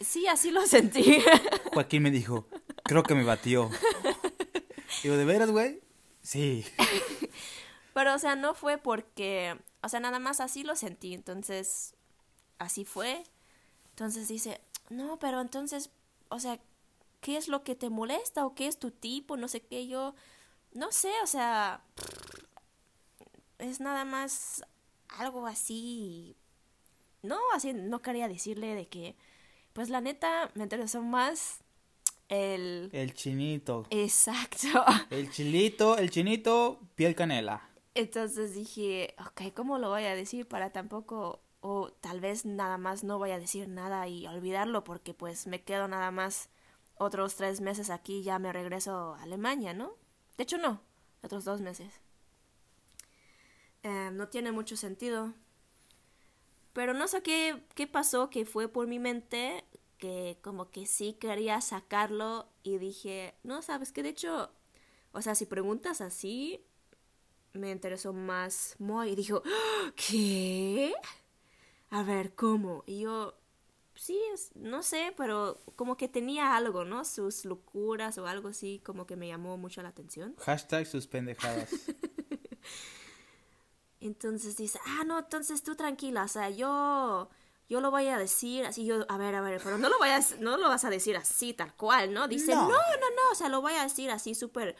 sí, así lo sentí. Joaquín me dijo, creo que me batió. Digo, ¿de veras, güey? Sí. Pero, o sea, no fue porque, o sea, nada más así lo sentí, entonces, así fue. Entonces dice, no, pero entonces, o sea, ¿qué es lo que te molesta o qué es tu tipo? No sé qué, yo, no sé, o sea, es nada más algo así. No, así, no quería decirle de que, pues la neta, me interesó más el... El chinito. Exacto. El chilito, el chinito, piel canela. Entonces dije, ok, ¿cómo lo voy a decir para tampoco, o tal vez nada más no voy a decir nada y olvidarlo porque pues me quedo nada más otros tres meses aquí ya me regreso a Alemania, ¿no? De hecho no, otros dos meses. Eh, no tiene mucho sentido. Pero no sé qué, qué pasó, que fue por mi mente, que como que sí quería sacarlo y dije, no, sabes que de hecho, o sea, si preguntas así, me interesó más Moy y dijo, "¡Ah! ¿qué? A ver, ¿cómo? Y yo, sí, no sé, pero como que tenía algo, ¿no? Sus locuras o algo así, como que me llamó mucho la atención. Hashtag sus pendejadas. Entonces dice, ah, no, entonces tú tranquila, o sea, yo, yo lo voy a decir así, yo, a ver, a ver, pero no lo vayas, no lo vas a decir así, tal cual, ¿no? Dice, No. no, no, no, o sea, lo voy a decir así súper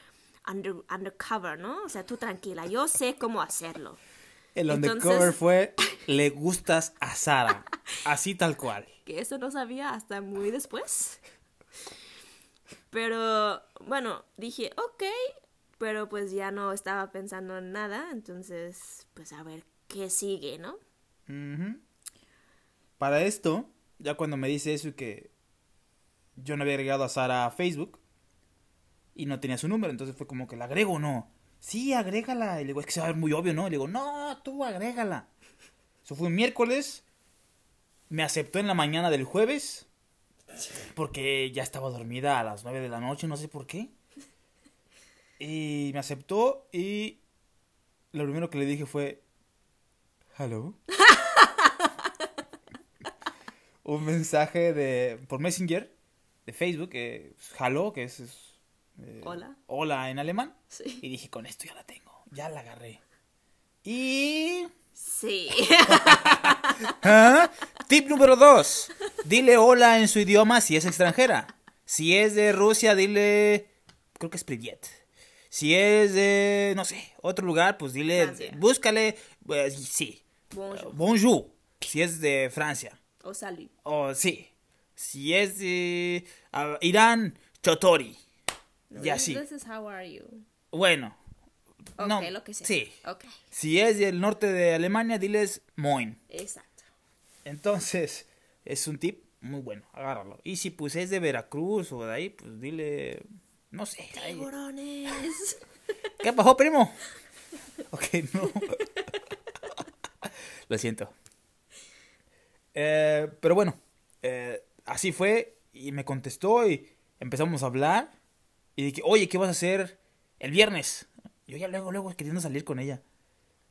under, undercover, ¿no? O sea, tú tranquila, yo sé cómo hacerlo. El Entonces- undercover fue, le gustas a Sara. Así tal cual. Que eso no sabía hasta muy después. Pero bueno, dije, ok, pero pues ya no estaba pensando en nada, entonces pues a ver qué sigue, ¿no? Para esto, ya cuando me dice eso y que yo no había agregado a Sara a Facebook y no tenía su número, entonces fue como que la agrego o no. Sí, agrégala. Y le digo, es que se va a ver muy obvio, ¿no? Y le digo, no, tú agrégala. Eso fue un miércoles. Me aceptó en la mañana del jueves. Porque ya estaba dormida a las 9 de la noche, no sé por qué. Y me aceptó y lo primero que le dije fue, hello. un mensaje de por Messenger de Facebook, que es hello, que es, es, eh, Hola. hola en alemán. Sí. Y dije, con esto ya la tengo, ya la agarré. Y... Sí. ¿Ah? Tip número dos. Dile hola en su idioma si es extranjera. Si es de Rusia, dile... Creo que es Privet. Si es de, no sé, otro lugar, pues dile... Francia. Búscale... pues, sí. Bonjour. Bonjour. Si es de Francia. O salí. O sí. Si es de ah, Irán, Chotori. Y así. This is how are you. Bueno. No, lo que sea. Sí. Si es del norte de Alemania, diles Moin. exacto. Entonces, es un tip muy bueno, agárralo. Y si pues es de Veracruz o de ahí, pues dile, no sé. Tiburones. ¿Qué pasó, primo? Ok, no. Lo siento. Eh, pero bueno, eh, así fue y me contestó y empezamos a hablar. Y dije, oye, ¿qué vas a hacer el viernes? Yo ya luego, luego queriendo salir con ella.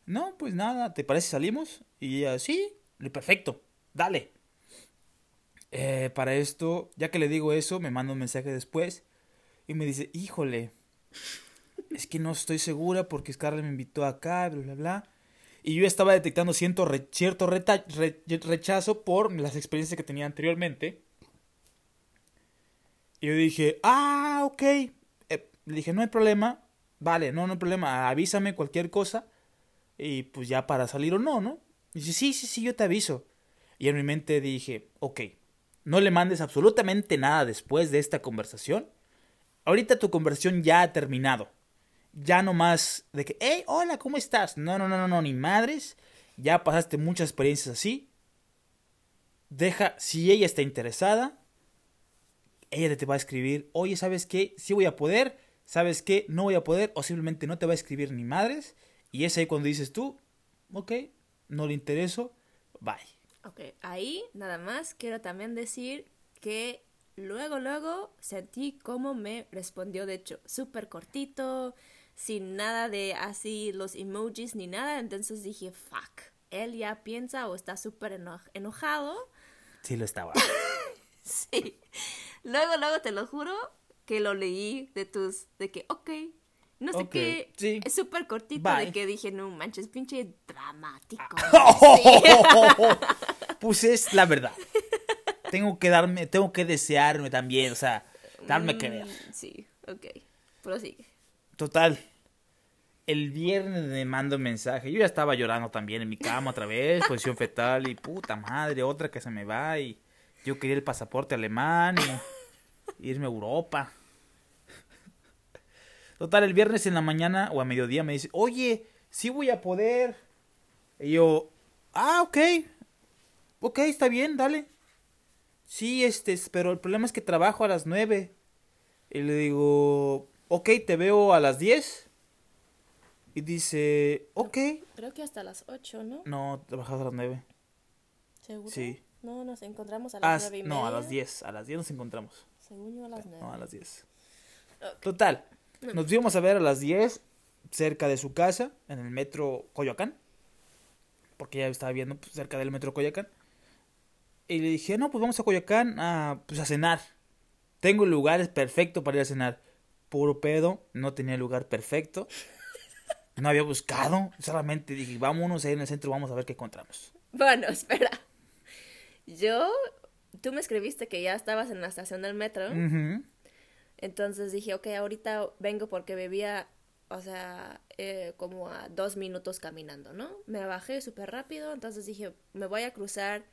No, pues nada, ¿te parece salimos? Y ella, sí, perfecto, dale. Eh, para esto, ya que le digo eso, me manda un mensaje después y me dice, híjole, es que no estoy segura porque Scarlett me invitó acá, bla, bla, bla. Y yo estaba detectando cierto, cierto rechazo por las experiencias que tenía anteriormente. Y yo dije, ah, ok. Eh, le dije, no hay problema. Vale, no, no hay problema, avísame cualquier cosa y pues ya para salir o no, ¿no? Y dice, sí, sí, sí, yo te aviso. Y en mi mente dije, ok, no le mandes absolutamente nada después de esta conversación. Ahorita tu conversación ya ha terminado. Ya no más de que, hey, hola, ¿cómo estás? No, no, no, no, no, ni madres. Ya pasaste muchas experiencias así. Deja, si ella está interesada, ella te va a escribir, oye, ¿sabes qué? Sí voy a poder, ¿sabes qué? No voy a poder, o simplemente no te va a escribir ni madres. Y es ahí cuando dices tú, ok, no le intereso, bye. Ok, ahí nada más quiero también decir que luego, luego sentí cómo me respondió, de hecho, súper cortito, sin nada de así los emojis ni nada, entonces dije, fuck, él ya piensa o está súper enojado. Sí, lo estaba. sí. Luego, luego te lo juro que lo leí de tus, de que, ok, no sé qué, es súper cortito de que dije, no manches, pinche dramático. pues es la verdad. Tengo que darme, tengo que desearme también, o sea, darme mm, que ver. Sí, ok, prosigue. Total, el viernes me mando mensaje. Yo ya estaba llorando también en mi cama otra vez, posición fetal y puta madre, otra que se me va y yo quería el pasaporte alemán y irme a Europa. Total, el viernes en la mañana o a mediodía me dice, oye, sí voy a poder. Y yo, ah, ok. Ok, está bien, dale. Sí, este, pero el problema es que trabajo a las nueve. Y le digo, ok, te veo a las diez. Y dice, ok. Creo que hasta las ocho, ¿no? No, trabajas a las nueve. ¿Seguro? Sí. No, nos encontramos a las nueve y media. No, a las diez. A las diez nos encontramos. Según yo a las. No, a las diez. Total. Nos íbamos a ver a las 10 cerca de su casa, en el metro Coyoacán. Porque ya estaba viendo pues, cerca del metro Coyoacán. Y le dije, no, pues vamos a Coyoacán a, pues, a cenar. Tengo lugares perfectos para ir a cenar. Puro pedo, no tenía lugar perfecto. No había buscado. Solamente dije, vámonos ahí en el centro, vamos a ver qué encontramos. Bueno, espera. Yo, tú me escribiste que ya estabas en la estación del metro. Entonces dije, ok, ahorita vengo porque bebía, o sea, eh, como a dos minutos caminando, ¿no? Me bajé súper rápido, entonces dije, me voy a cruzar,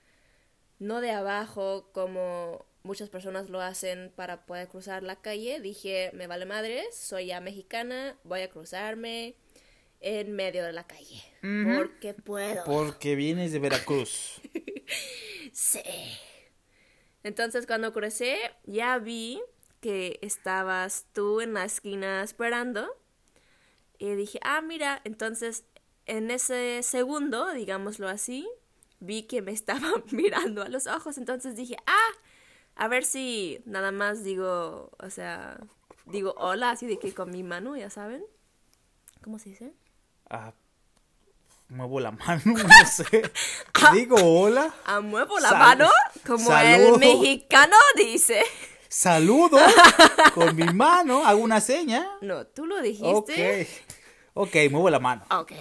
no de abajo como muchas personas lo hacen para poder cruzar la calle. Dije, me vale madres, soy ya mexicana, voy a cruzarme en medio de la calle. Porque puedo. Porque vienes de Veracruz. sí. Entonces cuando crucé, ya vi que estabas tú en la esquina esperando. Y dije, ah, mira, entonces en ese segundo, digámoslo así, vi que me estaba mirando a los ojos. Entonces dije, ah, a ver si nada más digo, o sea, digo hola, así de que con mi mano, ya saben. ¿Cómo se dice? Ah, muevo la mano, no sé. digo hola. Ah, muevo la mano, como el mexicano dice saludo con mi mano, hago una seña. No, tú lo dijiste. Ok, ok, muevo la mano. Ok.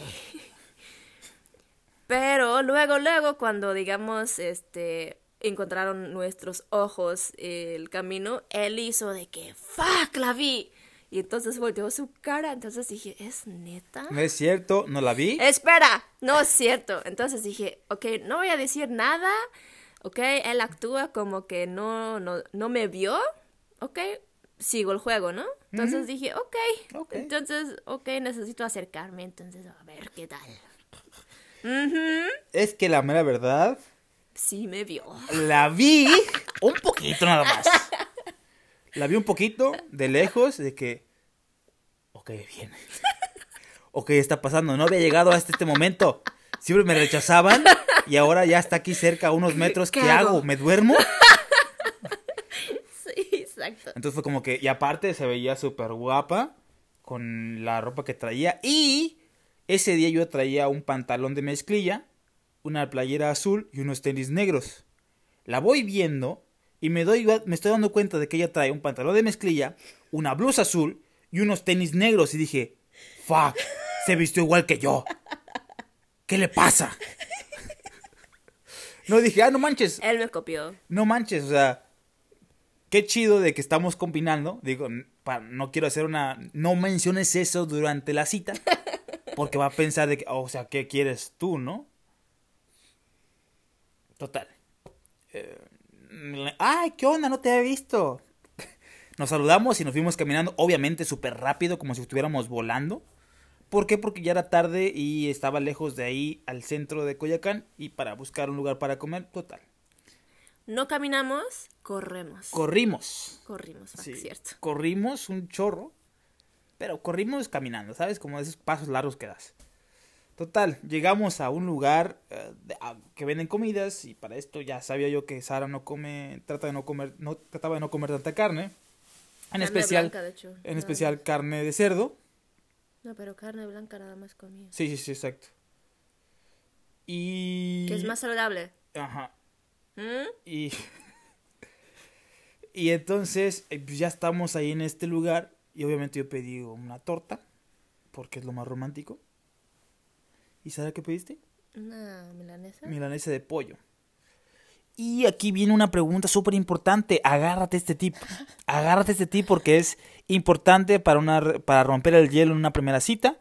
Pero luego, luego, cuando digamos, este, encontraron nuestros ojos el camino, él hizo de que, fuck, la vi. Y entonces volteó su cara, entonces dije, ¿es neta? No es cierto, no la vi. Espera, no es cierto. Entonces dije, ok, no voy a decir nada ¿ok? Él actúa como que no, no, no me vio, ¿ok? Sigo el juego, ¿no? Entonces dije, okay. ok, entonces, ok, necesito acercarme, entonces a ver qué tal. Es que la mera verdad... Sí me vio. La vi un poquito nada más. La vi un poquito de lejos, de que... Ok, bien. Ok, está pasando. No había llegado hasta este momento. Siempre me rechazaban y ahora ya está aquí cerca, a unos metros. ¿Qué, hago? ¿Me duermo? sí, exacto. Entonces fue como que, y aparte se veía súper guapa con la ropa que traía. Y ese día yo traía un pantalón de mezclilla, una playera azul y unos tenis negros. La voy viendo y me, doy, me estoy dando cuenta de que ella trae un pantalón de mezclilla, una blusa azul y unos tenis negros. Y dije, fuck, se vistió igual que yo. ¿Qué le pasa? No dije, ah, no manches. Él me copió. No manches, o sea, qué chido de que estamos combinando. Digo, no quiero hacer una, no menciones eso durante la cita, porque va a pensar de que, o sea, ¿qué quieres tú, no? Total. Eh, Ay, ¿qué onda? No te había visto. Nos saludamos y nos fuimos caminando, obviamente súper rápido, como si estuviéramos volando. ¿Por qué? Porque ya era tarde y estaba lejos de ahí al centro de Coyacán y para buscar un lugar para comer, total. No caminamos, corremos. Corrimos. Corrimos, Sí, cierto. Corrimos un chorro, pero corrimos caminando, ¿sabes? Como esos pasos largos que das. Total, llegamos a un lugar eh, de- a- que venden comidas y para esto ya sabía yo que Sara no come, trata de no comer, no trataba de no comer tanta carne, en Carne especial, blanca, de hecho, en nada especial carne de cerdo. No, pero carne blanca nada más comía. Sí, sí, sí, exacto. Y Que es más saludable. ajá. ¿Mm? Y, y entonces eh, pues ya estamos ahí en este lugar y obviamente yo pedí una torta porque es lo más romántico. ¿Y sabes qué pediste? Una milanesa. Milanesa de pollo. Y aquí viene una pregunta súper importante. Agárrate este tip. Agárrate este tip porque es importante para, una, para romper el hielo en una primera cita.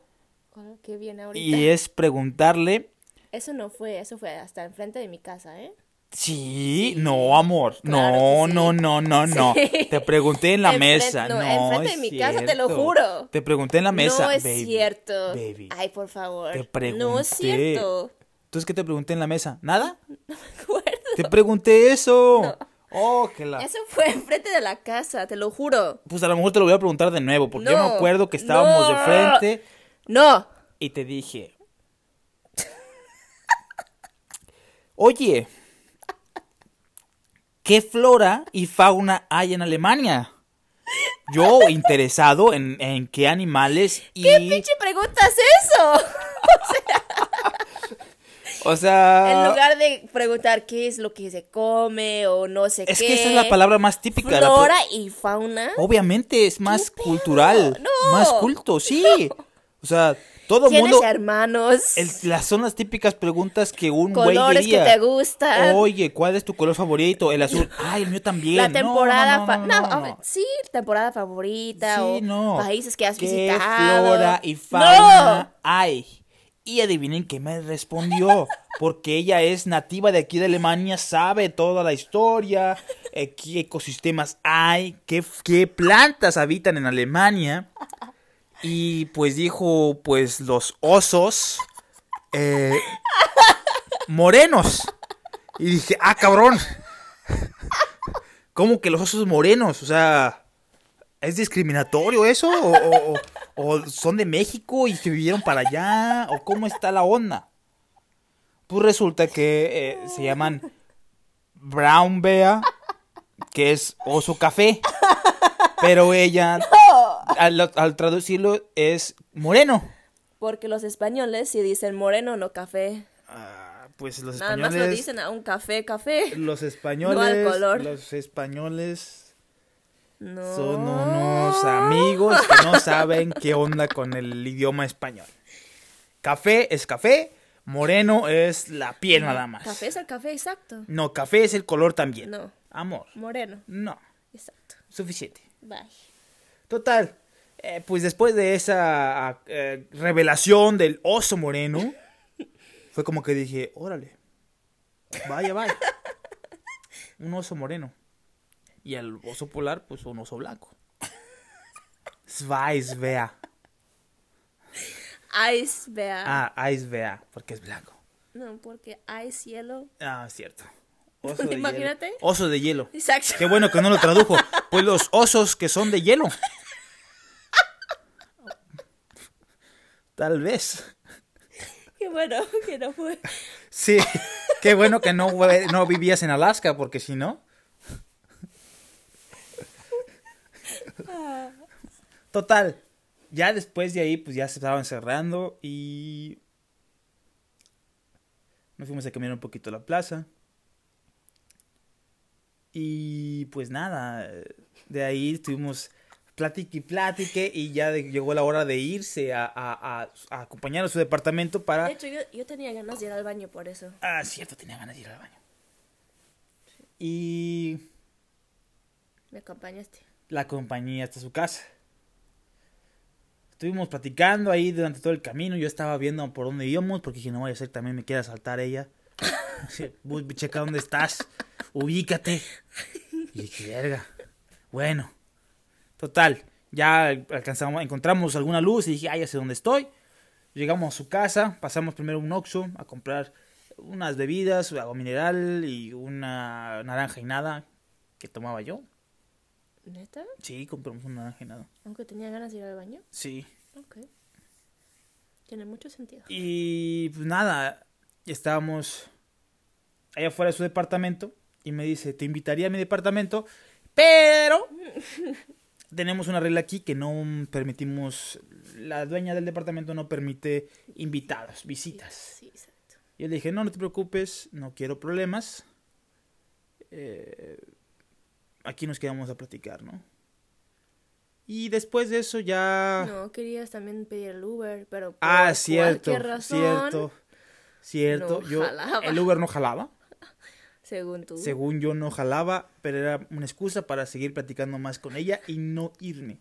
¿Qué viene ahorita? Y es preguntarle Eso no fue, eso fue hasta enfrente de mi casa, ¿eh? Sí, no, amor. Claro no, sí. no, no, no, no. Sí. Te pregunté en la mesa. no, No, enfrente de mi casa, te lo juro. Te pregunté en la mesa. no es baby, cierto. Baby. Ay, por favor. Te No es pregunté. cierto. Entonces, ¿qué te pregunté en la mesa? ¿Nada? No me acuerdo. Te pregunté eso. Oh, que la. Eso fue enfrente de la casa, te lo juro. Pues a lo mejor te lo voy a preguntar de nuevo, porque yo me No, acuerdo que estábamos de no. frente No. y te dije. Oye, ¿qué flora y fauna hay en Alemania? Yo interesado en, en qué animales y... ¿Qué pinche preguntas eso? O sea... en lugar de preguntar qué es lo que se come o no sé es qué. que esa es la palabra más típica. Flora y fauna. Obviamente es más cultural, No. más culto, sí. O sea, todo ¿Tienes mundo... hermanos? el- las son las típicas preguntas que un güey colores que te gustan. Oye, ¿cuál es tu color favorito? El azul. Ay, el mío también. la temporada no, no, no, sí, temporada favorita Sí, o no. países que has ¿Qué visitado. flora y fauna hay? Y adivinen qué me respondió. Porque ella es nativa de aquí de Alemania, sabe toda la historia, eh, qué ecosistemas hay, qué, qué plantas habitan en Alemania. Y pues dijo, pues los osos eh, morenos. Y dije, ah, cabrón. ¿Cómo que los osos morenos? O sea, ¿es discriminatorio eso? ¿O, son de México y se vivieron para allá? ¿O cómo está la onda? Pues resulta que eh, se llaman Brown Bear, que es oso café. Pero ella, al, al traducirlo, es moreno. Porque los españoles sí dicen moreno, no café. Ah, pues los Nada más españoles. lo dicen a un café, café. Los españoles. No al color. Los españoles No. son unos amigos que no saben qué onda con el idioma español. Café es café, moreno es la piel nada más. Café es el café, exacto. No, café es el color también. No. Amor, Moreno, no, exacto. suficiente. Bye. Total, eh, pues después de esa eh, revelación del oso moreno, fue como que dije, órale, vaya, vaya. Un oso moreno. Y el oso polar, pues un oso blanco. Zweisbär. Ice bear. Ah, Eisbär, porque es blanco. No, porque hay cielo. Ah, cierto. Oso de Imagínate. hielo. Oso de hielo. Exacto. Qué bueno que no lo tradujo. Pues los osos que son de hielo. Tal vez. Qué bueno que no fue. Sí. Qué bueno que no, no vivías en Alaska, porque si no. Total. Ya después de ahí, pues ya se estaban cerrando y. Nos fuimos a caminar un poquito la plaza. Y pues nada, de ahí estuvimos platique y platique y ya de- llegó la hora de irse a, a, a- a acompañar a su departamento para... De hecho, yo, yo tenía ganas de ir al baño por eso. Ah, cierto, tenía ganas de ir al baño. Y... Me acompañaste. la compañía hasta su casa. Estuvimos platicando ahí durante todo el camino. Yo estaba viendo por dónde íbamos porque dije, no vaya a ser también me quiera asaltar ella. checa dónde estás. Ubícate. Y dije, verga. Bueno. Total. Ya alcanzamos, encontramos alguna luz y dije, ah, ya sé dónde estoy. Llegamos a su casa, pasamos primero un Oxxo a comprar unas bebidas, agua mineral y una naranja y nada que tomaba yo. ¿Neta? Sí, compramos una naranja y nada. Aunque tenía ganas de ir al baño. Sí. Ok. Tiene mucho sentido. Y pues nada, estábamos allá afuera de su departamento y me dice, te invitaría a mi departamento, pero tenemos una regla aquí que no permitimos, la dueña del departamento no permite invitados, visitas. Sí, exacto. Yo le dije, no, no te preocupes, no quiero problemas. Eh, aquí nos quedamos a platicar, ¿no? Y después de eso ya... No, querías también pedir el Uber, pero por ah, cierto, cualquier razón, cierto, cierto. no yo, jalaba. el Uber no jalaba. Según tú. Según yo no jalaba, pero era una excusa para seguir platicando más con ella y no irme.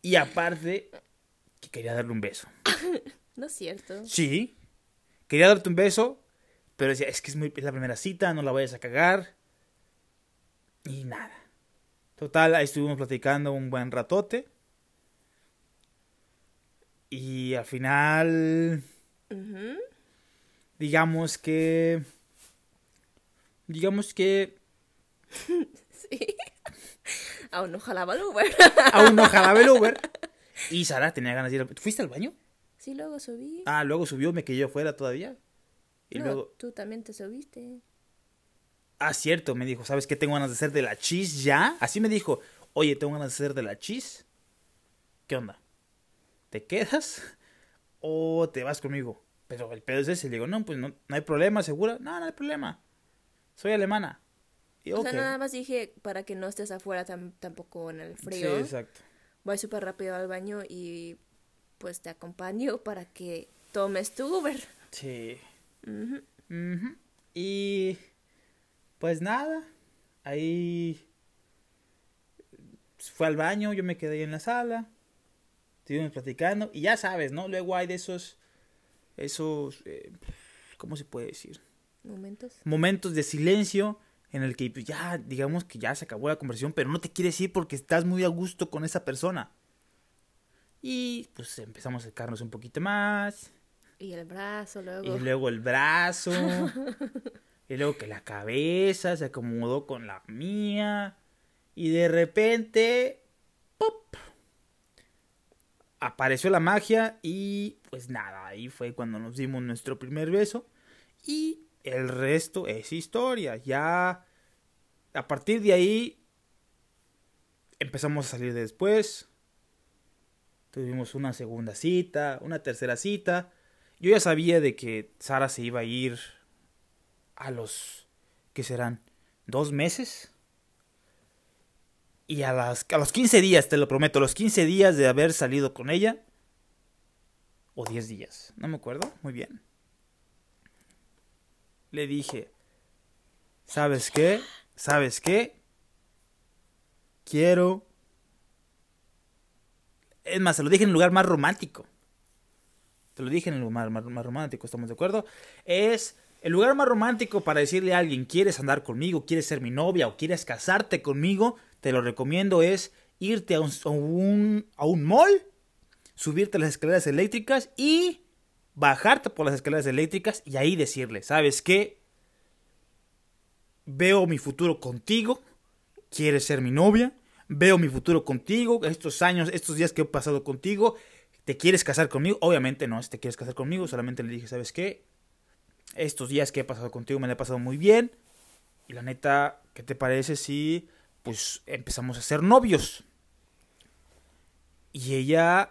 Y aparte, que quería darle un beso. No es cierto. Sí, quería darte un beso, pero decía, es que es, muy, es la primera cita, no la vayas a cagar. Y nada. Total, ahí estuvimos platicando un buen ratote. Y al final, digamos que... Digamos que Sí. Aún no jalaba el Uber. aún no jalaba el Uber. Y Sara tenía ganas de ir al... ¿Tú fuiste al baño? Sí, luego subí. Ah, luego subió, me quedé afuera todavía. Y no, luego... tú también te subiste. Ah, cierto, me dijo, ¿sabes qué? Tengo ganas de hacer de la cheese ya. Así me dijo, oye, tengo ganas de hacer de la cheese. ¿Qué onda? ¿Te quedas o te vas conmigo? Pero el pedo es ese. Le digo, no, pues no, no hay problema, ¿segura? No, no hay problema. Soy alemana. Y, O sea, nada más dije para que no estés afuera tam- tampoco en el Sí, frío. exacto. Voy súper rápido al baño y pues te acompaño para que tomes tu Uber. Sí. Ujú. Ujú. Y pues nada, ahí fue al baño, yo me quedé ahí en la sala, estuvimos platicando y ya sabes, ¿no? Luego hay de esos, esos, eh, ¿cómo se puede decir? Momentos. Momentos de silencio en el que pues, ya, digamos que ya se acabó la conversación, pero no te quieres ir porque estás muy a gusto con esa persona. Y pues empezamos a acercarnos un poquito más. Y el brazo luego. Y luego el brazo. y luego que la cabeza se acomodó con la mía. Y de repente. ¡Pop! Apareció la magia. Y pues nada, ahí fue cuando nos dimos nuestro primer beso. Y el resto es historia. Ya. A partir de ahí. Empezamos a salir después. Tuvimos una segunda cita, una tercera cita. Yo ya sabía de que Sara se iba a ir a los, ¿qué serán? ¿Dos meses? Y a, las, a los 15 días, te lo prometo, los 15 días de haber salido con ella, o 10 días, no me acuerdo muy bien, le dije, ¿sabes qué? ¿Sabes qué? Quiero... Es más, se lo dije en el lugar más romántico te lo dije en el lugar más, romántico, ¿estamos de acuerdo? Es el lugar más romántico para decirle a alguien, ¿quieres andar conmigo? ¿Quieres ser mi novia? ¿O quieres casarte conmigo? Te lo recomiendo es irte a un, a un, a un mall, subirte las escaleras eléctricas y bajarte por las escaleras eléctricas y ahí decirle, ¿sabes qué? Veo mi futuro contigo, ¿quieres ser mi novia? Veo mi futuro contigo, estos años, estos días que he pasado contigo, ¿Te quieres casar conmigo? Obviamente no, si te quieres casar conmigo, solamente le dije, ¿sabes qué? Estos días que he pasado contigo me la he pasado muy bien. Y la neta, ¿qué te parece si pues empezamos a ser novios? Y ella,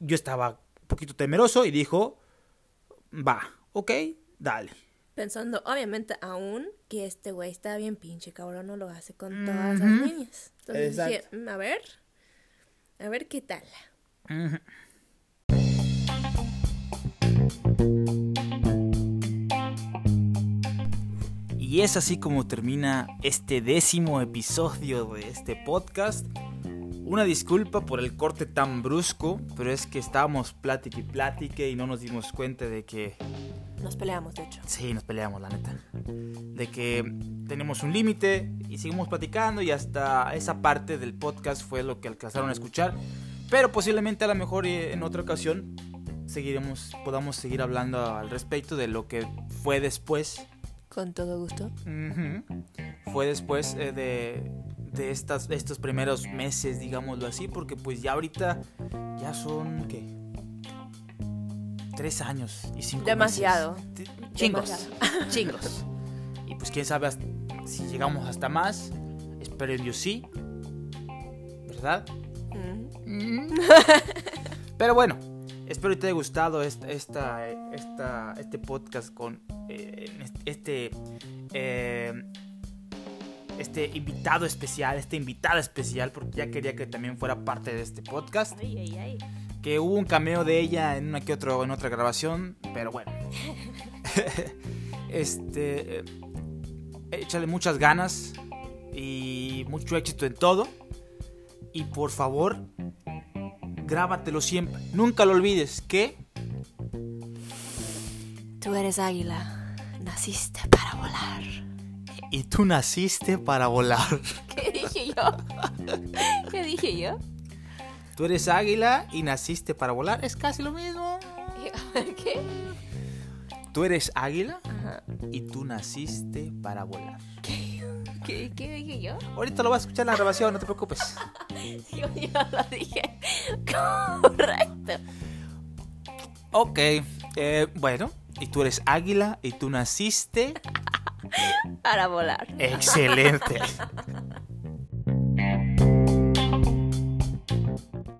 yo estaba un poquito temeroso y dijo, va, ok, dale. Pensando, obviamente, aún que este güey está bien pinche cabrón, no lo hace con todas las niñas. Entonces dije. "Mm, a ver, a ver qué tal. Y es así como termina este décimo episodio de este podcast. Una disculpa por el corte tan brusco, pero es que estábamos plática y plática y no nos dimos cuenta de que... Nos peleamos, de hecho. Sí, nos peleamos, la neta. De que tenemos un límite y seguimos platicando y hasta esa parte del podcast fue lo que alcanzaron a escuchar. Pero posiblemente a lo mejor eh, en otra ocasión seguiremos, podamos seguir hablando al respecto de lo que fue después Con todo gusto. Fue después eh, de, de, estas, de estos primeros meses, digámoslo así, porque pues ya ahorita ya son, ¿qué? Tres años y cinco Demasiado. meses. Chingos, Demasiado. chingos. Y pues quién sabe hasta- si llegamos hasta más. Espero Dios sí. ¿Verdad? Mm. Pero bueno, espero que te haya gustado esta, esta, esta- este podcast con eh, este, eh, este invitado especial, este invitada especial, porque ya quería que también fuera parte de este podcast. Ay, ay, ay. Que hubo un cameo de ella en una que otro, en otra grabación, pero bueno. este, eh, échale muchas ganas y mucho éxito en todo. Y por favor, grábatelo siempre. Nunca lo olvides que Tú eres águila. Naciste para volar. Y tú naciste para volar. ¿Qué dije yo? ¿Qué dije yo? Tú eres águila y naciste para volar. Es casi lo mismo. ¿Qué? Tú eres águila Ajá. y tú naciste para volar. ¿Qué, ¿Qué dije yo? Ahorita lo vas a escuchar en la grabación, no te preocupes. Yo ya lo dije. Correcto. Ok, eh, bueno, y tú eres águila y tú naciste. Para volar. Excelente.